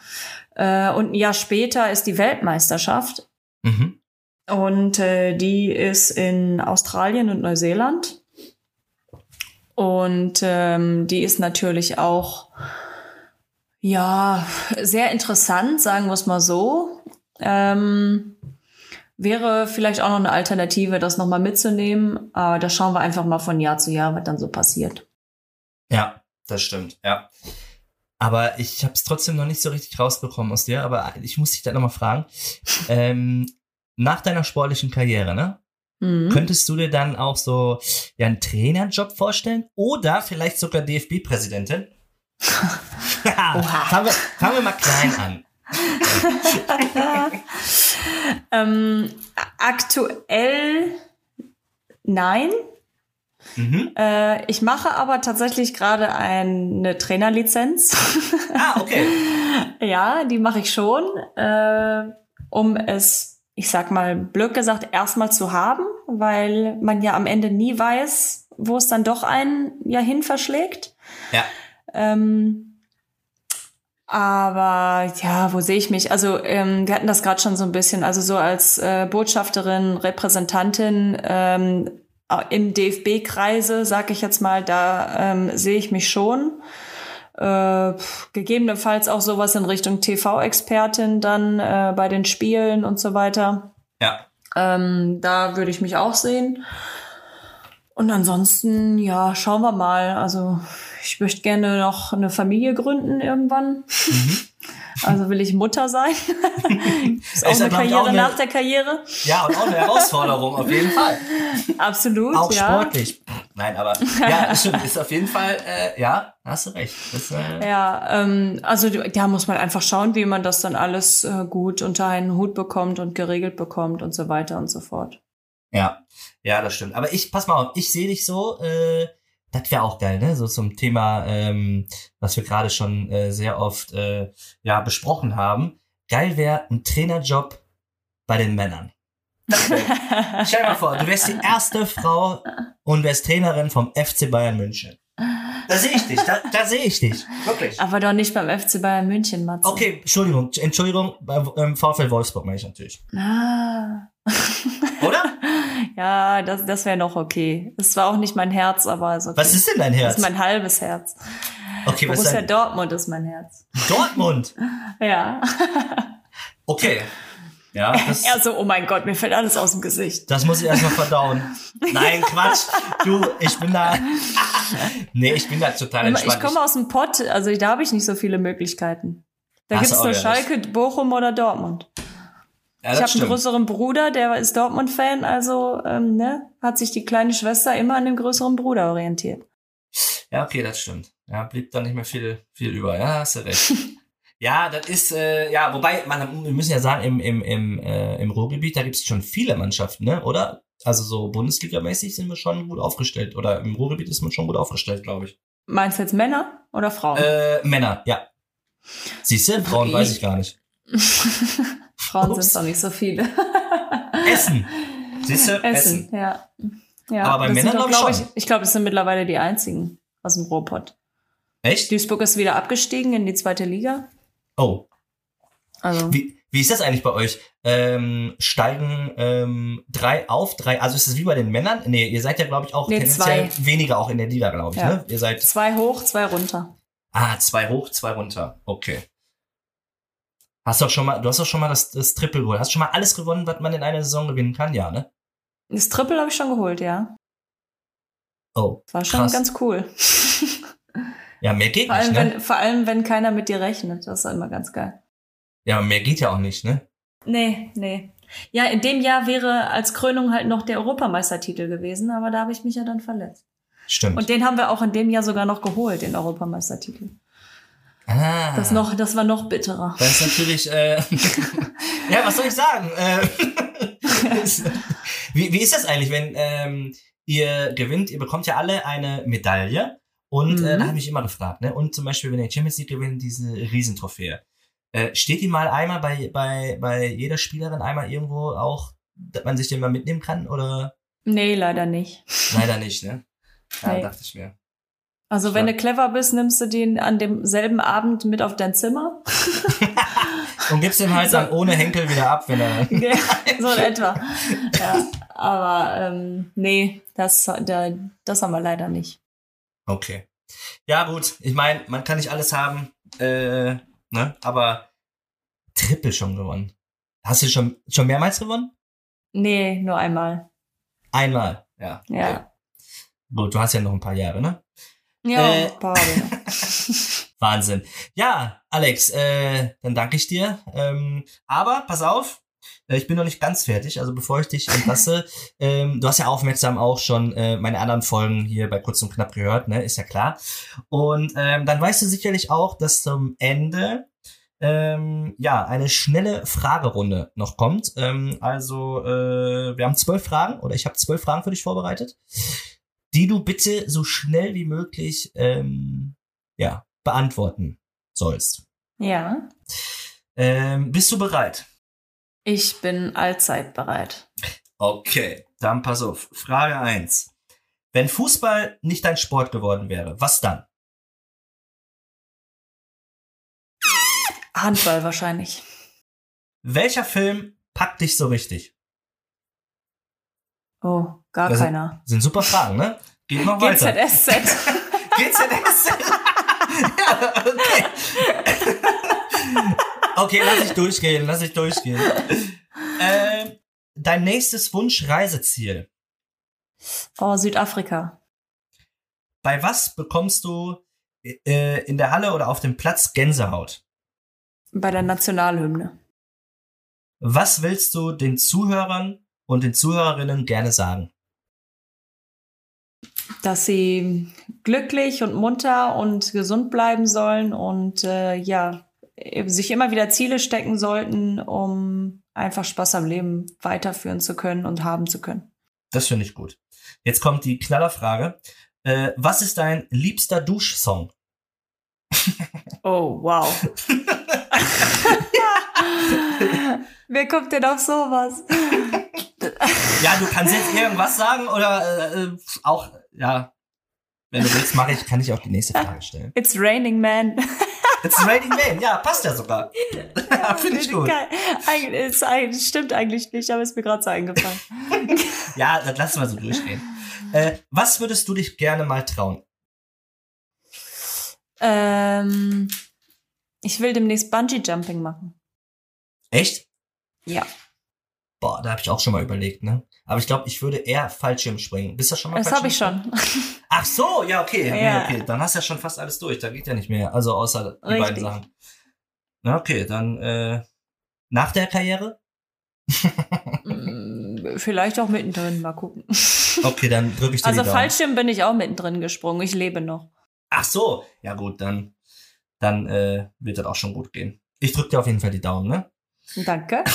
S3: Äh, und ein Jahr später ist die Weltmeisterschaft.
S2: Mhm.
S3: Und äh, die ist in Australien und Neuseeland. Und ähm, die ist natürlich auch ja sehr interessant, sagen wir es mal so. Ähm, wäre vielleicht auch noch eine Alternative, das nochmal mitzunehmen. Aber da schauen wir einfach mal von Jahr zu Jahr, was dann so passiert.
S2: Ja, das stimmt, ja. Aber ich habe es trotzdem noch nicht so richtig rausbekommen aus dir. Aber ich muss dich da nochmal fragen. Ähm, nach deiner sportlichen Karriere, ne?
S3: Mhm.
S2: Könntest du dir dann auch so ja, einen Trainerjob vorstellen? Oder vielleicht sogar DFB-Präsidentin? fangen, wir, fangen wir mal klein an.
S3: ähm, aktuell nein.
S2: Mhm.
S3: Äh, ich mache aber tatsächlich gerade eine Trainerlizenz.
S2: Ah, okay.
S3: ja, die mache ich schon, äh, um es, ich sag mal, blöd gesagt, erstmal zu haben, weil man ja am Ende nie weiß, wo es dann doch einen ja hin verschlägt.
S2: Ja.
S3: Ähm, aber ja, wo sehe ich mich? Also ähm, wir hatten das gerade schon so ein bisschen, also so als äh, Botschafterin, Repräsentantin ähm, im DFB-Kreise, sag ich jetzt mal, da ähm, sehe ich mich schon. Äh, gegebenenfalls auch sowas in Richtung TV-Expertin dann äh, bei den Spielen und so weiter.
S2: Ja.
S3: Ähm, da würde ich mich auch sehen. Und ansonsten, ja, schauen wir mal. Also ich möchte gerne noch eine Familie gründen irgendwann.
S2: Mhm.
S3: Also will ich Mutter sein. ist auch
S2: Ist
S3: eine Karriere
S2: auch eine-
S3: nach der Karriere.
S2: Ja, und auch eine Herausforderung, auf jeden Fall.
S3: Absolut,
S2: Auch
S3: ja.
S2: sportlich. Nein, aber ja, stimmt, ist auf jeden Fall, äh, ja, hast du recht. Das, äh,
S3: Ja, ähm, also da muss man einfach schauen, wie man das dann alles äh, gut unter einen Hut bekommt und geregelt bekommt und so weiter und so fort.
S2: Ja, ja, das stimmt. Aber ich, pass mal auf, ich sehe dich so, äh, das wäre auch geil, ne? So zum Thema, ähm, was wir gerade schon äh, sehr oft äh, ja besprochen haben. Geil wäre ein Trainerjob bei den Männern. Stell dir mal vor, du wärst die erste Frau und wärst Trainerin vom FC Bayern München. Da sehe ich dich, da, da sehe ich dich. Wirklich.
S3: Aber doch nicht beim FC Bayern München, Matze.
S2: Okay, Entschuldigung, Entschuldigung, beim VfL Wolfsburg meine ich natürlich.
S3: Ah.
S2: Oder?
S3: Ja, das, das wäre noch okay. Es war auch nicht mein Herz, aber ist okay.
S2: Was ist denn dein
S3: Das
S2: Herz?
S3: ist mein halbes Herz.
S2: Okay, was ist
S3: Borussia
S2: dein
S3: Dortmund ist mein Herz.
S2: Dortmund?
S3: Ja.
S2: Okay. Ja, das,
S3: Er so, oh mein Gott, mir fällt alles aus dem Gesicht.
S2: das muss ich erstmal verdauen. Nein, Quatsch. Du, ich bin da. nee, ich bin da total entspannt.
S3: Ich komme aus dem Pott, also da habe ich nicht so viele Möglichkeiten. Da gibt's
S2: du
S3: nur Schalke, Bochum oder Dortmund.
S2: Ja,
S3: Ich habe einen größeren Bruder, der ist Dortmund-Fan, also ähm, ne, hat sich die kleine Schwester immer an dem größeren Bruder orientiert.
S2: Ja, okay, das stimmt. Ja, blieb da nicht mehr viel, viel über. Ja, hast du recht. ja, das ist, äh, ja, wobei, man, wir müssen ja sagen, im, im, im, äh, im Ruhrgebiet, da gibt's schon viele Mannschaften, ne, oder? Also so Bundesligamäßig sind wir schon gut aufgestellt. Oder im Ruhrgebiet ist man schon gut aufgestellt, glaube ich.
S3: Meinst du jetzt Männer oder Frauen?
S2: Äh, Männer, ja. Siehst du, Frauen weiß ich gar nicht.
S3: Frauen sind doch nicht so viele.
S2: Essen. Siehst du,
S3: Essen, ja. ja.
S2: Aber bei
S3: das
S2: Männern
S3: doch,
S2: glaub ich
S3: ich, glaube, es sind mittlerweile die einzigen aus dem Ruhrpott.
S2: Echt?
S3: Duisburg ist wieder abgestiegen in die zweite Liga.
S2: Oh,
S3: Also
S2: Wie, wie ist das eigentlich bei euch? Ähm, steigen ähm, drei auf, drei, also ist es wie bei den Männern? Nee, ihr seid ja, glaube ich, auch
S3: Nee,
S2: tendenziell
S3: zwei.
S2: weniger auch in der Liga, glaube ich,
S3: Ja.
S2: ne? Ihr seid,
S3: zwei hoch, zwei runter.
S2: ah, zwei hoch, zwei runter. Okay. Hast du auch schon mal, du hast doch schon mal das, das Triple geholt. Hast du schon mal alles gewonnen, was man in einer Saison gewinnen kann? Ja, ne?
S3: Das Triple habe ich schon geholt, ja.
S2: Oh,
S3: War schon
S2: Krass.
S3: ganz cool.
S2: ja, mehr geht
S3: vor,
S2: nicht,
S3: allem,
S2: ne?
S3: wenn, vor allem, wenn keiner mit dir rechnet. Das ist immer ganz geil.
S2: Ja, mehr geht ja auch nicht, ne?
S3: Nee, nee. Ja, in dem Jahr wäre als Krönung halt noch der Europameistertitel gewesen, aber da habe ich mich ja dann verletzt.
S2: Stimmt.
S3: Und den haben wir auch in dem Jahr sogar noch geholt, den Europameistertitel.
S2: Ah,
S3: Das, noch, das war noch bitterer.
S2: Das ist natürlich, äh, ja, was soll ich sagen? Äh, wie, wie ist das eigentlich, wenn ähm, ihr gewinnt, ihr bekommt ja alle eine Medaille und äh,
S3: Mhm.
S2: da habe ich immer gefragt, ne? Und zum Beispiel, wenn ihr Champions League gewinnt, diese Riesentrophäe. Äh, steht die mal einmal bei, bei, bei jeder Spielerin einmal irgendwo auch, dass man sich den mal mitnehmen kann oder
S3: Nee, leider nicht.
S2: leider nicht, ne? Ja,
S3: Nee.
S2: dachte ich mir.
S3: Also wenn du clever bist, nimmst du den an demselben Abend mit auf dein Zimmer.
S2: Und gibst den halt dann ohne Henkel wieder ab, wenn er.
S3: so in etwa. Ja, aber ähm, nee, das, da, das haben wir leider nicht.
S2: Okay. Ja, gut. Ich meine, man kann nicht alles haben, äh, ne? Aber Triple schon gewonnen. Hast du schon, schon mehrmals gewonnen?
S3: Nee, nur einmal.
S2: Einmal, ja.
S3: Ja.
S2: Okay. Gut, du hast ja noch ein paar Jahre, ne?
S3: Ja,
S2: Äh. Wahnsinn. Ja, Alex, äh, dann danke ich dir. Ähm, aber pass auf, äh, ich bin noch nicht ganz fertig. Also bevor ich dich entlasse, ähm, du hast ja aufmerksam auch schon äh, meine anderen Folgen hier bei Kurz und Knapp gehört, ne? Ist ja klar. Und ähm, dann weißt du sicherlich auch, dass zum Ende ähm, ja eine schnelle Fragerunde noch kommt. Ähm, also äh, wir haben zwölf Fragen oder ich habe zwölf Fragen für dich vorbereitet, die du bitte so schnell wie möglich ähm, ja beantworten sollst.
S3: Ja.
S2: Ähm, bist du bereit?
S3: Ich bin allzeit bereit.
S2: Okay, dann pass auf. Frage eins: Wenn Fußball nicht dein Sport geworden wäre, was dann?
S3: Handball wahrscheinlich.
S2: Welcher Film packt dich so richtig?
S3: Oh, gar
S2: Das-
S3: keiner.
S2: Sind super Fragen, ne? Geht noch weiter.
S3: GZSZ.
S2: GZS. ja, okay. okay, lass ich durchgehen, lass ich durchgehen. Ähm, dein nächstes Wunsch-Reiseziel.
S3: Oh, Südafrika.
S2: Bei was bekommst du äh, in der Halle oder auf dem Platz Gänsehaut?
S3: Bei der Nationalhymne.
S2: Was willst du den Zuhörern und den Zuhörerinnen gerne sagen?
S3: Dass sie glücklich und munter und gesund bleiben sollen und äh, ja, sich immer wieder Ziele stecken sollten, um einfach Spaß am Leben weiterführen zu können und haben zu können.
S2: Das finde ich gut. Jetzt kommt die Knallerfrage. Äh, was ist dein liebster Duschsong?
S3: Oh, wow. Wer kommt denn auf sowas?
S2: Ja, du kannst jetzt irgendwas sagen oder äh, äh, auch, ja, wenn du willst, mache ich, kann ich auch die nächste Frage stellen.
S3: It's raining man.
S2: It's Raining Man, ja, passt ja sogar. ja, finde ich gut.
S3: Ist eigentlich- stimmt eigentlich nicht, aber ist mir gerade so eingefallen.
S2: Ja, das lassen wir so durchgehen. Äh, was würdest du dich gerne mal trauen?
S3: ähm, ich will demnächst Bungee Jumping machen.
S2: Echt?
S3: Ja.
S2: Boah, da habe ich auch schon mal überlegt, ne? Aber ich glaube, ich würde eher Fallschirm springen. Bist du schon mal
S3: Das habe ich schon.
S2: Ach so, ja, okay.
S3: Ja.
S2: Okay. Dann hast du ja schon fast alles durch. Da geht ja nicht mehr. Also außer die beiden
S3: Richtig.
S2: Sachen. Na, okay, dann äh, nach der Karriere?
S3: Mm, Vielleicht auch mittendrin, mal gucken.
S2: Okay, dann drücke ich dir
S3: Also. Fallschirm bin ich auch mittendrin gesprungen. Ich lebe noch.
S2: Ach so, ja gut, dann dann äh, wird das auch schon gut gehen. Ich drücke dir auf jeden Fall die Daumen, ne?
S3: Danke.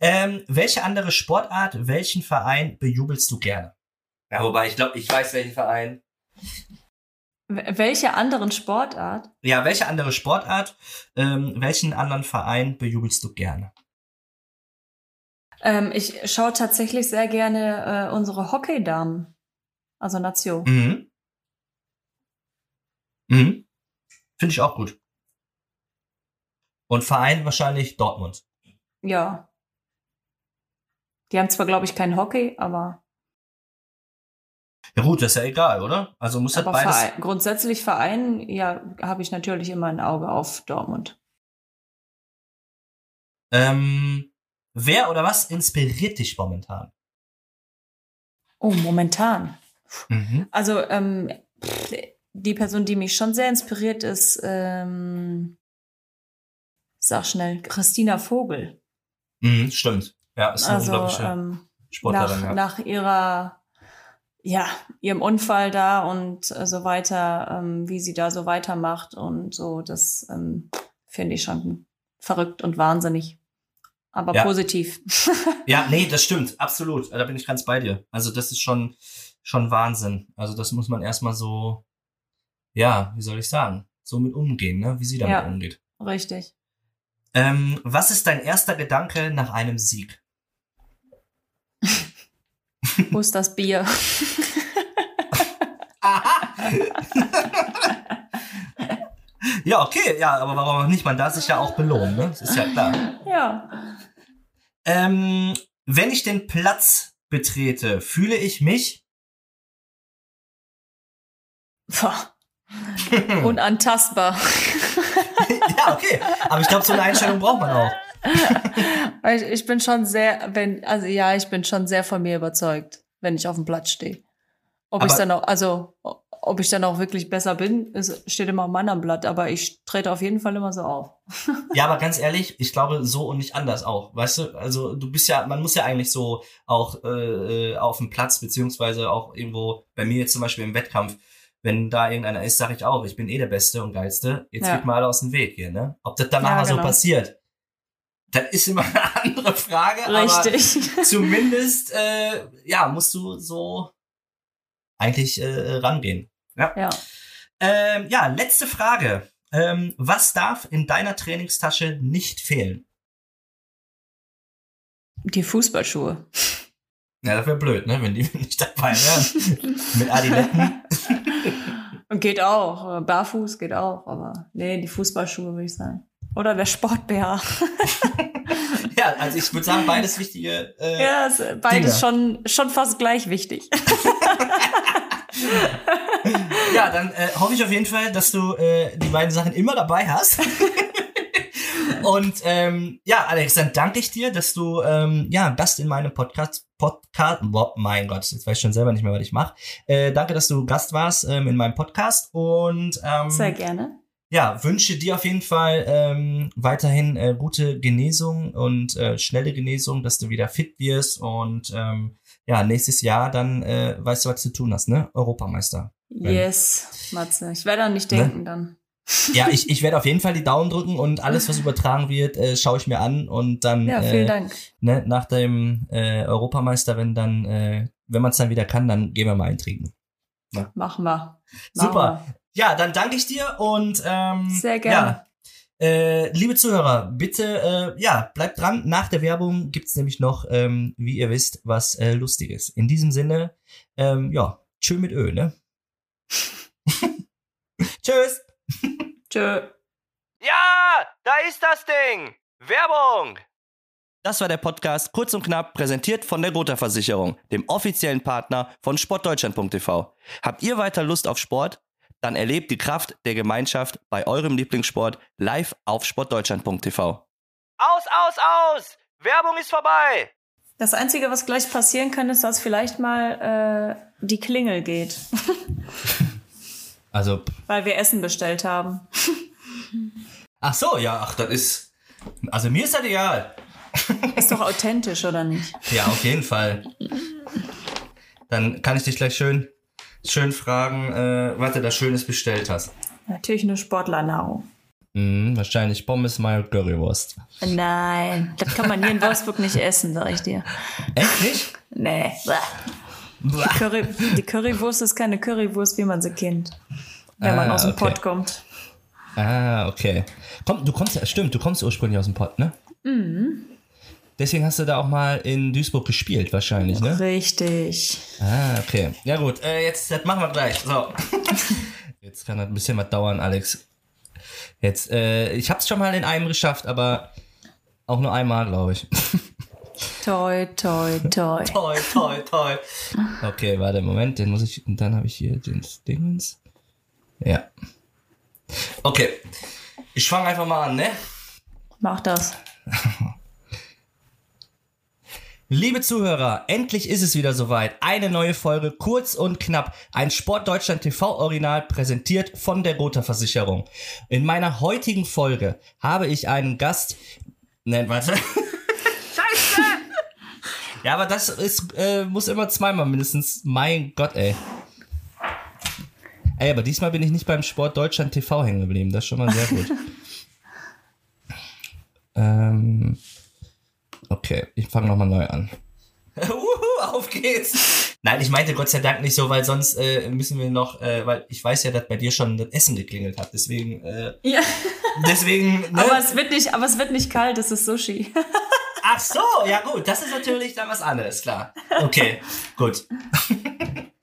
S2: Ähm, welche andere Sportart, welchen Verein bejubelst du gerne? Ja, wobei ich glaube, ich weiß welchen Verein.
S3: Welche anderen Sportart?
S2: Ja, welche andere Sportart, ähm, welchen anderen Verein bejubelst du gerne?
S3: Ähm, ich schaue tatsächlich sehr gerne äh, unsere Hockeydamen. Also Nation.
S2: Mhm. Mhm. Finde ich auch gut. Und Verein wahrscheinlich Dortmund.
S3: Ja. Die haben zwar, glaube ich, kein Hockey, aber,
S2: Ja gut, das ist ja egal, oder? Also muss halt
S3: aber
S2: beides.
S3: Verein, grundsätzlich Verein, ja, habe ich natürlich immer ein Auge auf Dortmund.
S2: Ähm, wer oder was inspiriert dich momentan?
S3: Oh, momentan.
S2: Mhm.
S3: Also ähm, die Person, die mich schon sehr inspiriert, ist, ähm, sag schnell, Christina Vogel.
S2: Mhm, stimmt. Ja, ist eine
S3: Also
S2: unglaubliche
S3: ähm,
S2: Sportlerin.
S3: nach,
S2: ja.
S3: nach ihrer, ja, ihrem Unfall da und äh, so weiter, ähm, wie sie da so weitermacht und so, das ähm, finde ich schon verrückt und wahnsinnig. Aber
S2: Ja.
S3: positiv.
S2: Ja, nee, das stimmt, absolut. Da bin ich ganz bei dir. Also das ist schon, schon Wahnsinn. Also das muss man erstmal so, ja, wie soll ich sagen, so mit umgehen, ne? wie sie damit
S3: Ja.
S2: umgeht.
S3: Richtig.
S2: Ähm, was ist dein erster Gedanke nach einem Sieg?
S3: Wo ist das Bier?
S2: Ja, okay, ja, aber warum auch nicht? Man darf sich ja auch belohnen, ne? Das ist ja klar.
S3: ja.
S2: Ähm, wenn ich den Platz betrete, fühle ich mich
S3: Boah. Unantastbar.
S2: ja, okay. Aber ich glaube, so eine Einstellung braucht man auch.
S3: Ich, ich bin schon sehr, wenn, also ja, ich bin schon sehr von mir überzeugt, wenn ich auf dem Platz stehe. Ob
S2: Aber-
S3: ich dann auch, also ob ich dann auch wirklich besser bin, ist, steht immer auf meinem Blatt, aber ich trete auf jeden Fall immer so auf.
S2: Ja, aber ganz ehrlich, ich glaube so und nicht anders auch. Weißt du, also du bist ja, man muss ja eigentlich so auch äh, auf dem Platz, beziehungsweise auch irgendwo, bei mir jetzt zum Beispiel im Wettkampf, wenn da irgendeiner ist, sage ich auch, ich bin eh der Beste und Geilste. Jetzt
S3: Ja.
S2: geht mal alle aus dem Weg hier, ne? Ob das dann
S3: Ja,
S2: nachher so
S3: genau.
S2: passiert, das ist immer eine andere Frage. Aber
S3: Richtig.
S2: zumindest, äh, ja, musst du so eigentlich äh, rangehen.
S3: ja.
S2: Ähm, ja, letzte Frage. Ähm, was darf in deiner Trainingstasche nicht fehlen?
S3: Die Fußballschuhe.
S2: Ja, das wäre blöd, ne, wenn die nicht dabei wären. Mit Adiletten.
S3: Und geht auch. Barfuß geht auch, aber nee, die Fußballschuhe würde ich sagen. Oder der Sport-BH.
S2: Ja, also ich würde sagen, beides wichtige. Äh,
S3: Ja, ist beides schon, schon fast gleich wichtig.
S2: Ja, dann äh, hoffe ich auf jeden Fall, dass du äh, die beiden Sachen immer dabei hast. Und ähm, ja, Alex, dann danke ich dir, dass du ähm, ja Gast in meinem Podcast Podcast. Boah, mein Gott, jetzt weiß ich schon selber nicht mehr, was ich mache. Äh, danke, dass du Gast warst ähm, in meinem Podcast und ähm,
S3: Sehr gerne.
S2: ja, wünsche dir auf jeden Fall ähm, weiterhin äh, gute Genesung und äh, schnelle Genesung, dass du wieder fit wirst und ähm, ja, nächstes Jahr dann äh, weißt du, was du zu tun hast, ne? Europameister.
S3: Yes, Matze. Ich werde an nicht
S2: Ne?
S3: denken dann.
S2: Ja, ich, ich werde auf jeden Fall die Daumen drücken und alles, was übertragen wird, äh, schaue ich mir an und dann
S3: Ja, vielen
S2: äh,
S3: Dank.
S2: ne, nach dem äh, Europameister, wenn dann, äh, wenn man es dann wieder kann, dann gehen wir mal eintrinken.
S3: Machen wir. Machen
S2: Super. Ja, dann danke ich dir und ähm,
S3: Sehr gerne.
S2: Ja, äh, liebe Zuhörer, bitte, äh, ja, bleibt dran. Nach der Werbung gibt's nämlich noch, ähm, wie ihr wisst, was äh, Lustiges. In diesem Sinne, ähm, ja, tschö mit Ö, ne? Tschüss.
S3: Tschö.
S4: Ja, da ist das Ding. Werbung.
S5: Das war der Podcast kurz und knapp präsentiert von der Gotha Versicherung, dem offiziellen Partner von sportdeutschland.tv. Habt ihr weiter Lust auf Sport? Dann erlebt die Kraft der Gemeinschaft bei eurem Lieblingssport live auf sportdeutschland.tv.
S4: Aus, aus, aus. Werbung ist vorbei.
S3: Das Einzige, was gleich passieren kann, ist, dass vielleicht mal äh, die Klingel geht,
S2: Also,
S3: weil wir Essen bestellt haben.
S2: ach so, ja, ach, das ist, also mir ist das egal.
S3: Ist doch authentisch, oder nicht?
S2: Ja, auf jeden Fall. Dann kann ich dich gleich schön, schön fragen, äh, was du da Schönes bestellt hast.
S3: Natürlich nur Sportlernahrung.
S2: Mhm, wahrscheinlich Pommes, Mayo, Currywurst.
S3: Nein, das kann man hier in Wolfsburg nicht essen, sag ich dir.
S2: Echt nicht?
S3: Nee. Die, Curry, die Currywurst ist keine Currywurst, wie man sie kennt. Wenn man
S2: Ah,
S3: aus dem
S2: okay.
S3: Pott kommt.
S2: Ah, okay. Komm, du kommst, stimmt, du kommst ursprünglich aus dem Pott, ne? Mhm. Deswegen hast du da auch mal in Duisburg gespielt, wahrscheinlich, ne?
S3: Richtig.
S2: Ah, okay. Ja gut, äh, jetzt, das machen wir gleich. So. Jetzt kann das ein bisschen was dauern, Alex. Jetzt, äh, ich hab's schon mal in einem geschafft, aber auch nur einmal, glaube ich.
S3: Toi, toi, toi.
S2: toll, toll, toll. Okay, warte, Moment, den muss ich, und dann habe ich hier den Dingens. Ja. Okay. Ich fange einfach mal an, ne?
S3: Mach das.
S2: Liebe Zuhörer, endlich ist es wieder soweit. Eine neue Folge, kurz und knapp. Ein Sportdeutschland TV Original präsentiert von der Gotha Versicherung. In meiner heutigen Folge habe ich einen Gast. Nein, warte. Ja, aber das ist, äh, muss immer zweimal mindestens. Mein Gott, ey. Ey, aber diesmal bin ich nicht beim Sport Deutschland TV hängen geblieben. Das ist schon mal sehr gut. ähm. Okay, ich fange nochmal neu an. Uhu, auf geht's! Nein, ich meinte Gott sei Dank nicht so, weil sonst äh, müssen wir noch, äh, weil ich weiß ja, dass bei dir schon das Essen geklingelt hat. Deswegen, äh,
S3: Ja.
S2: deswegen, ne?
S3: Aber es wird nicht, aber es wird nicht kalt, es ist Sushi.
S2: Ach so, ja gut, das ist natürlich dann was anderes, klar. Okay, gut.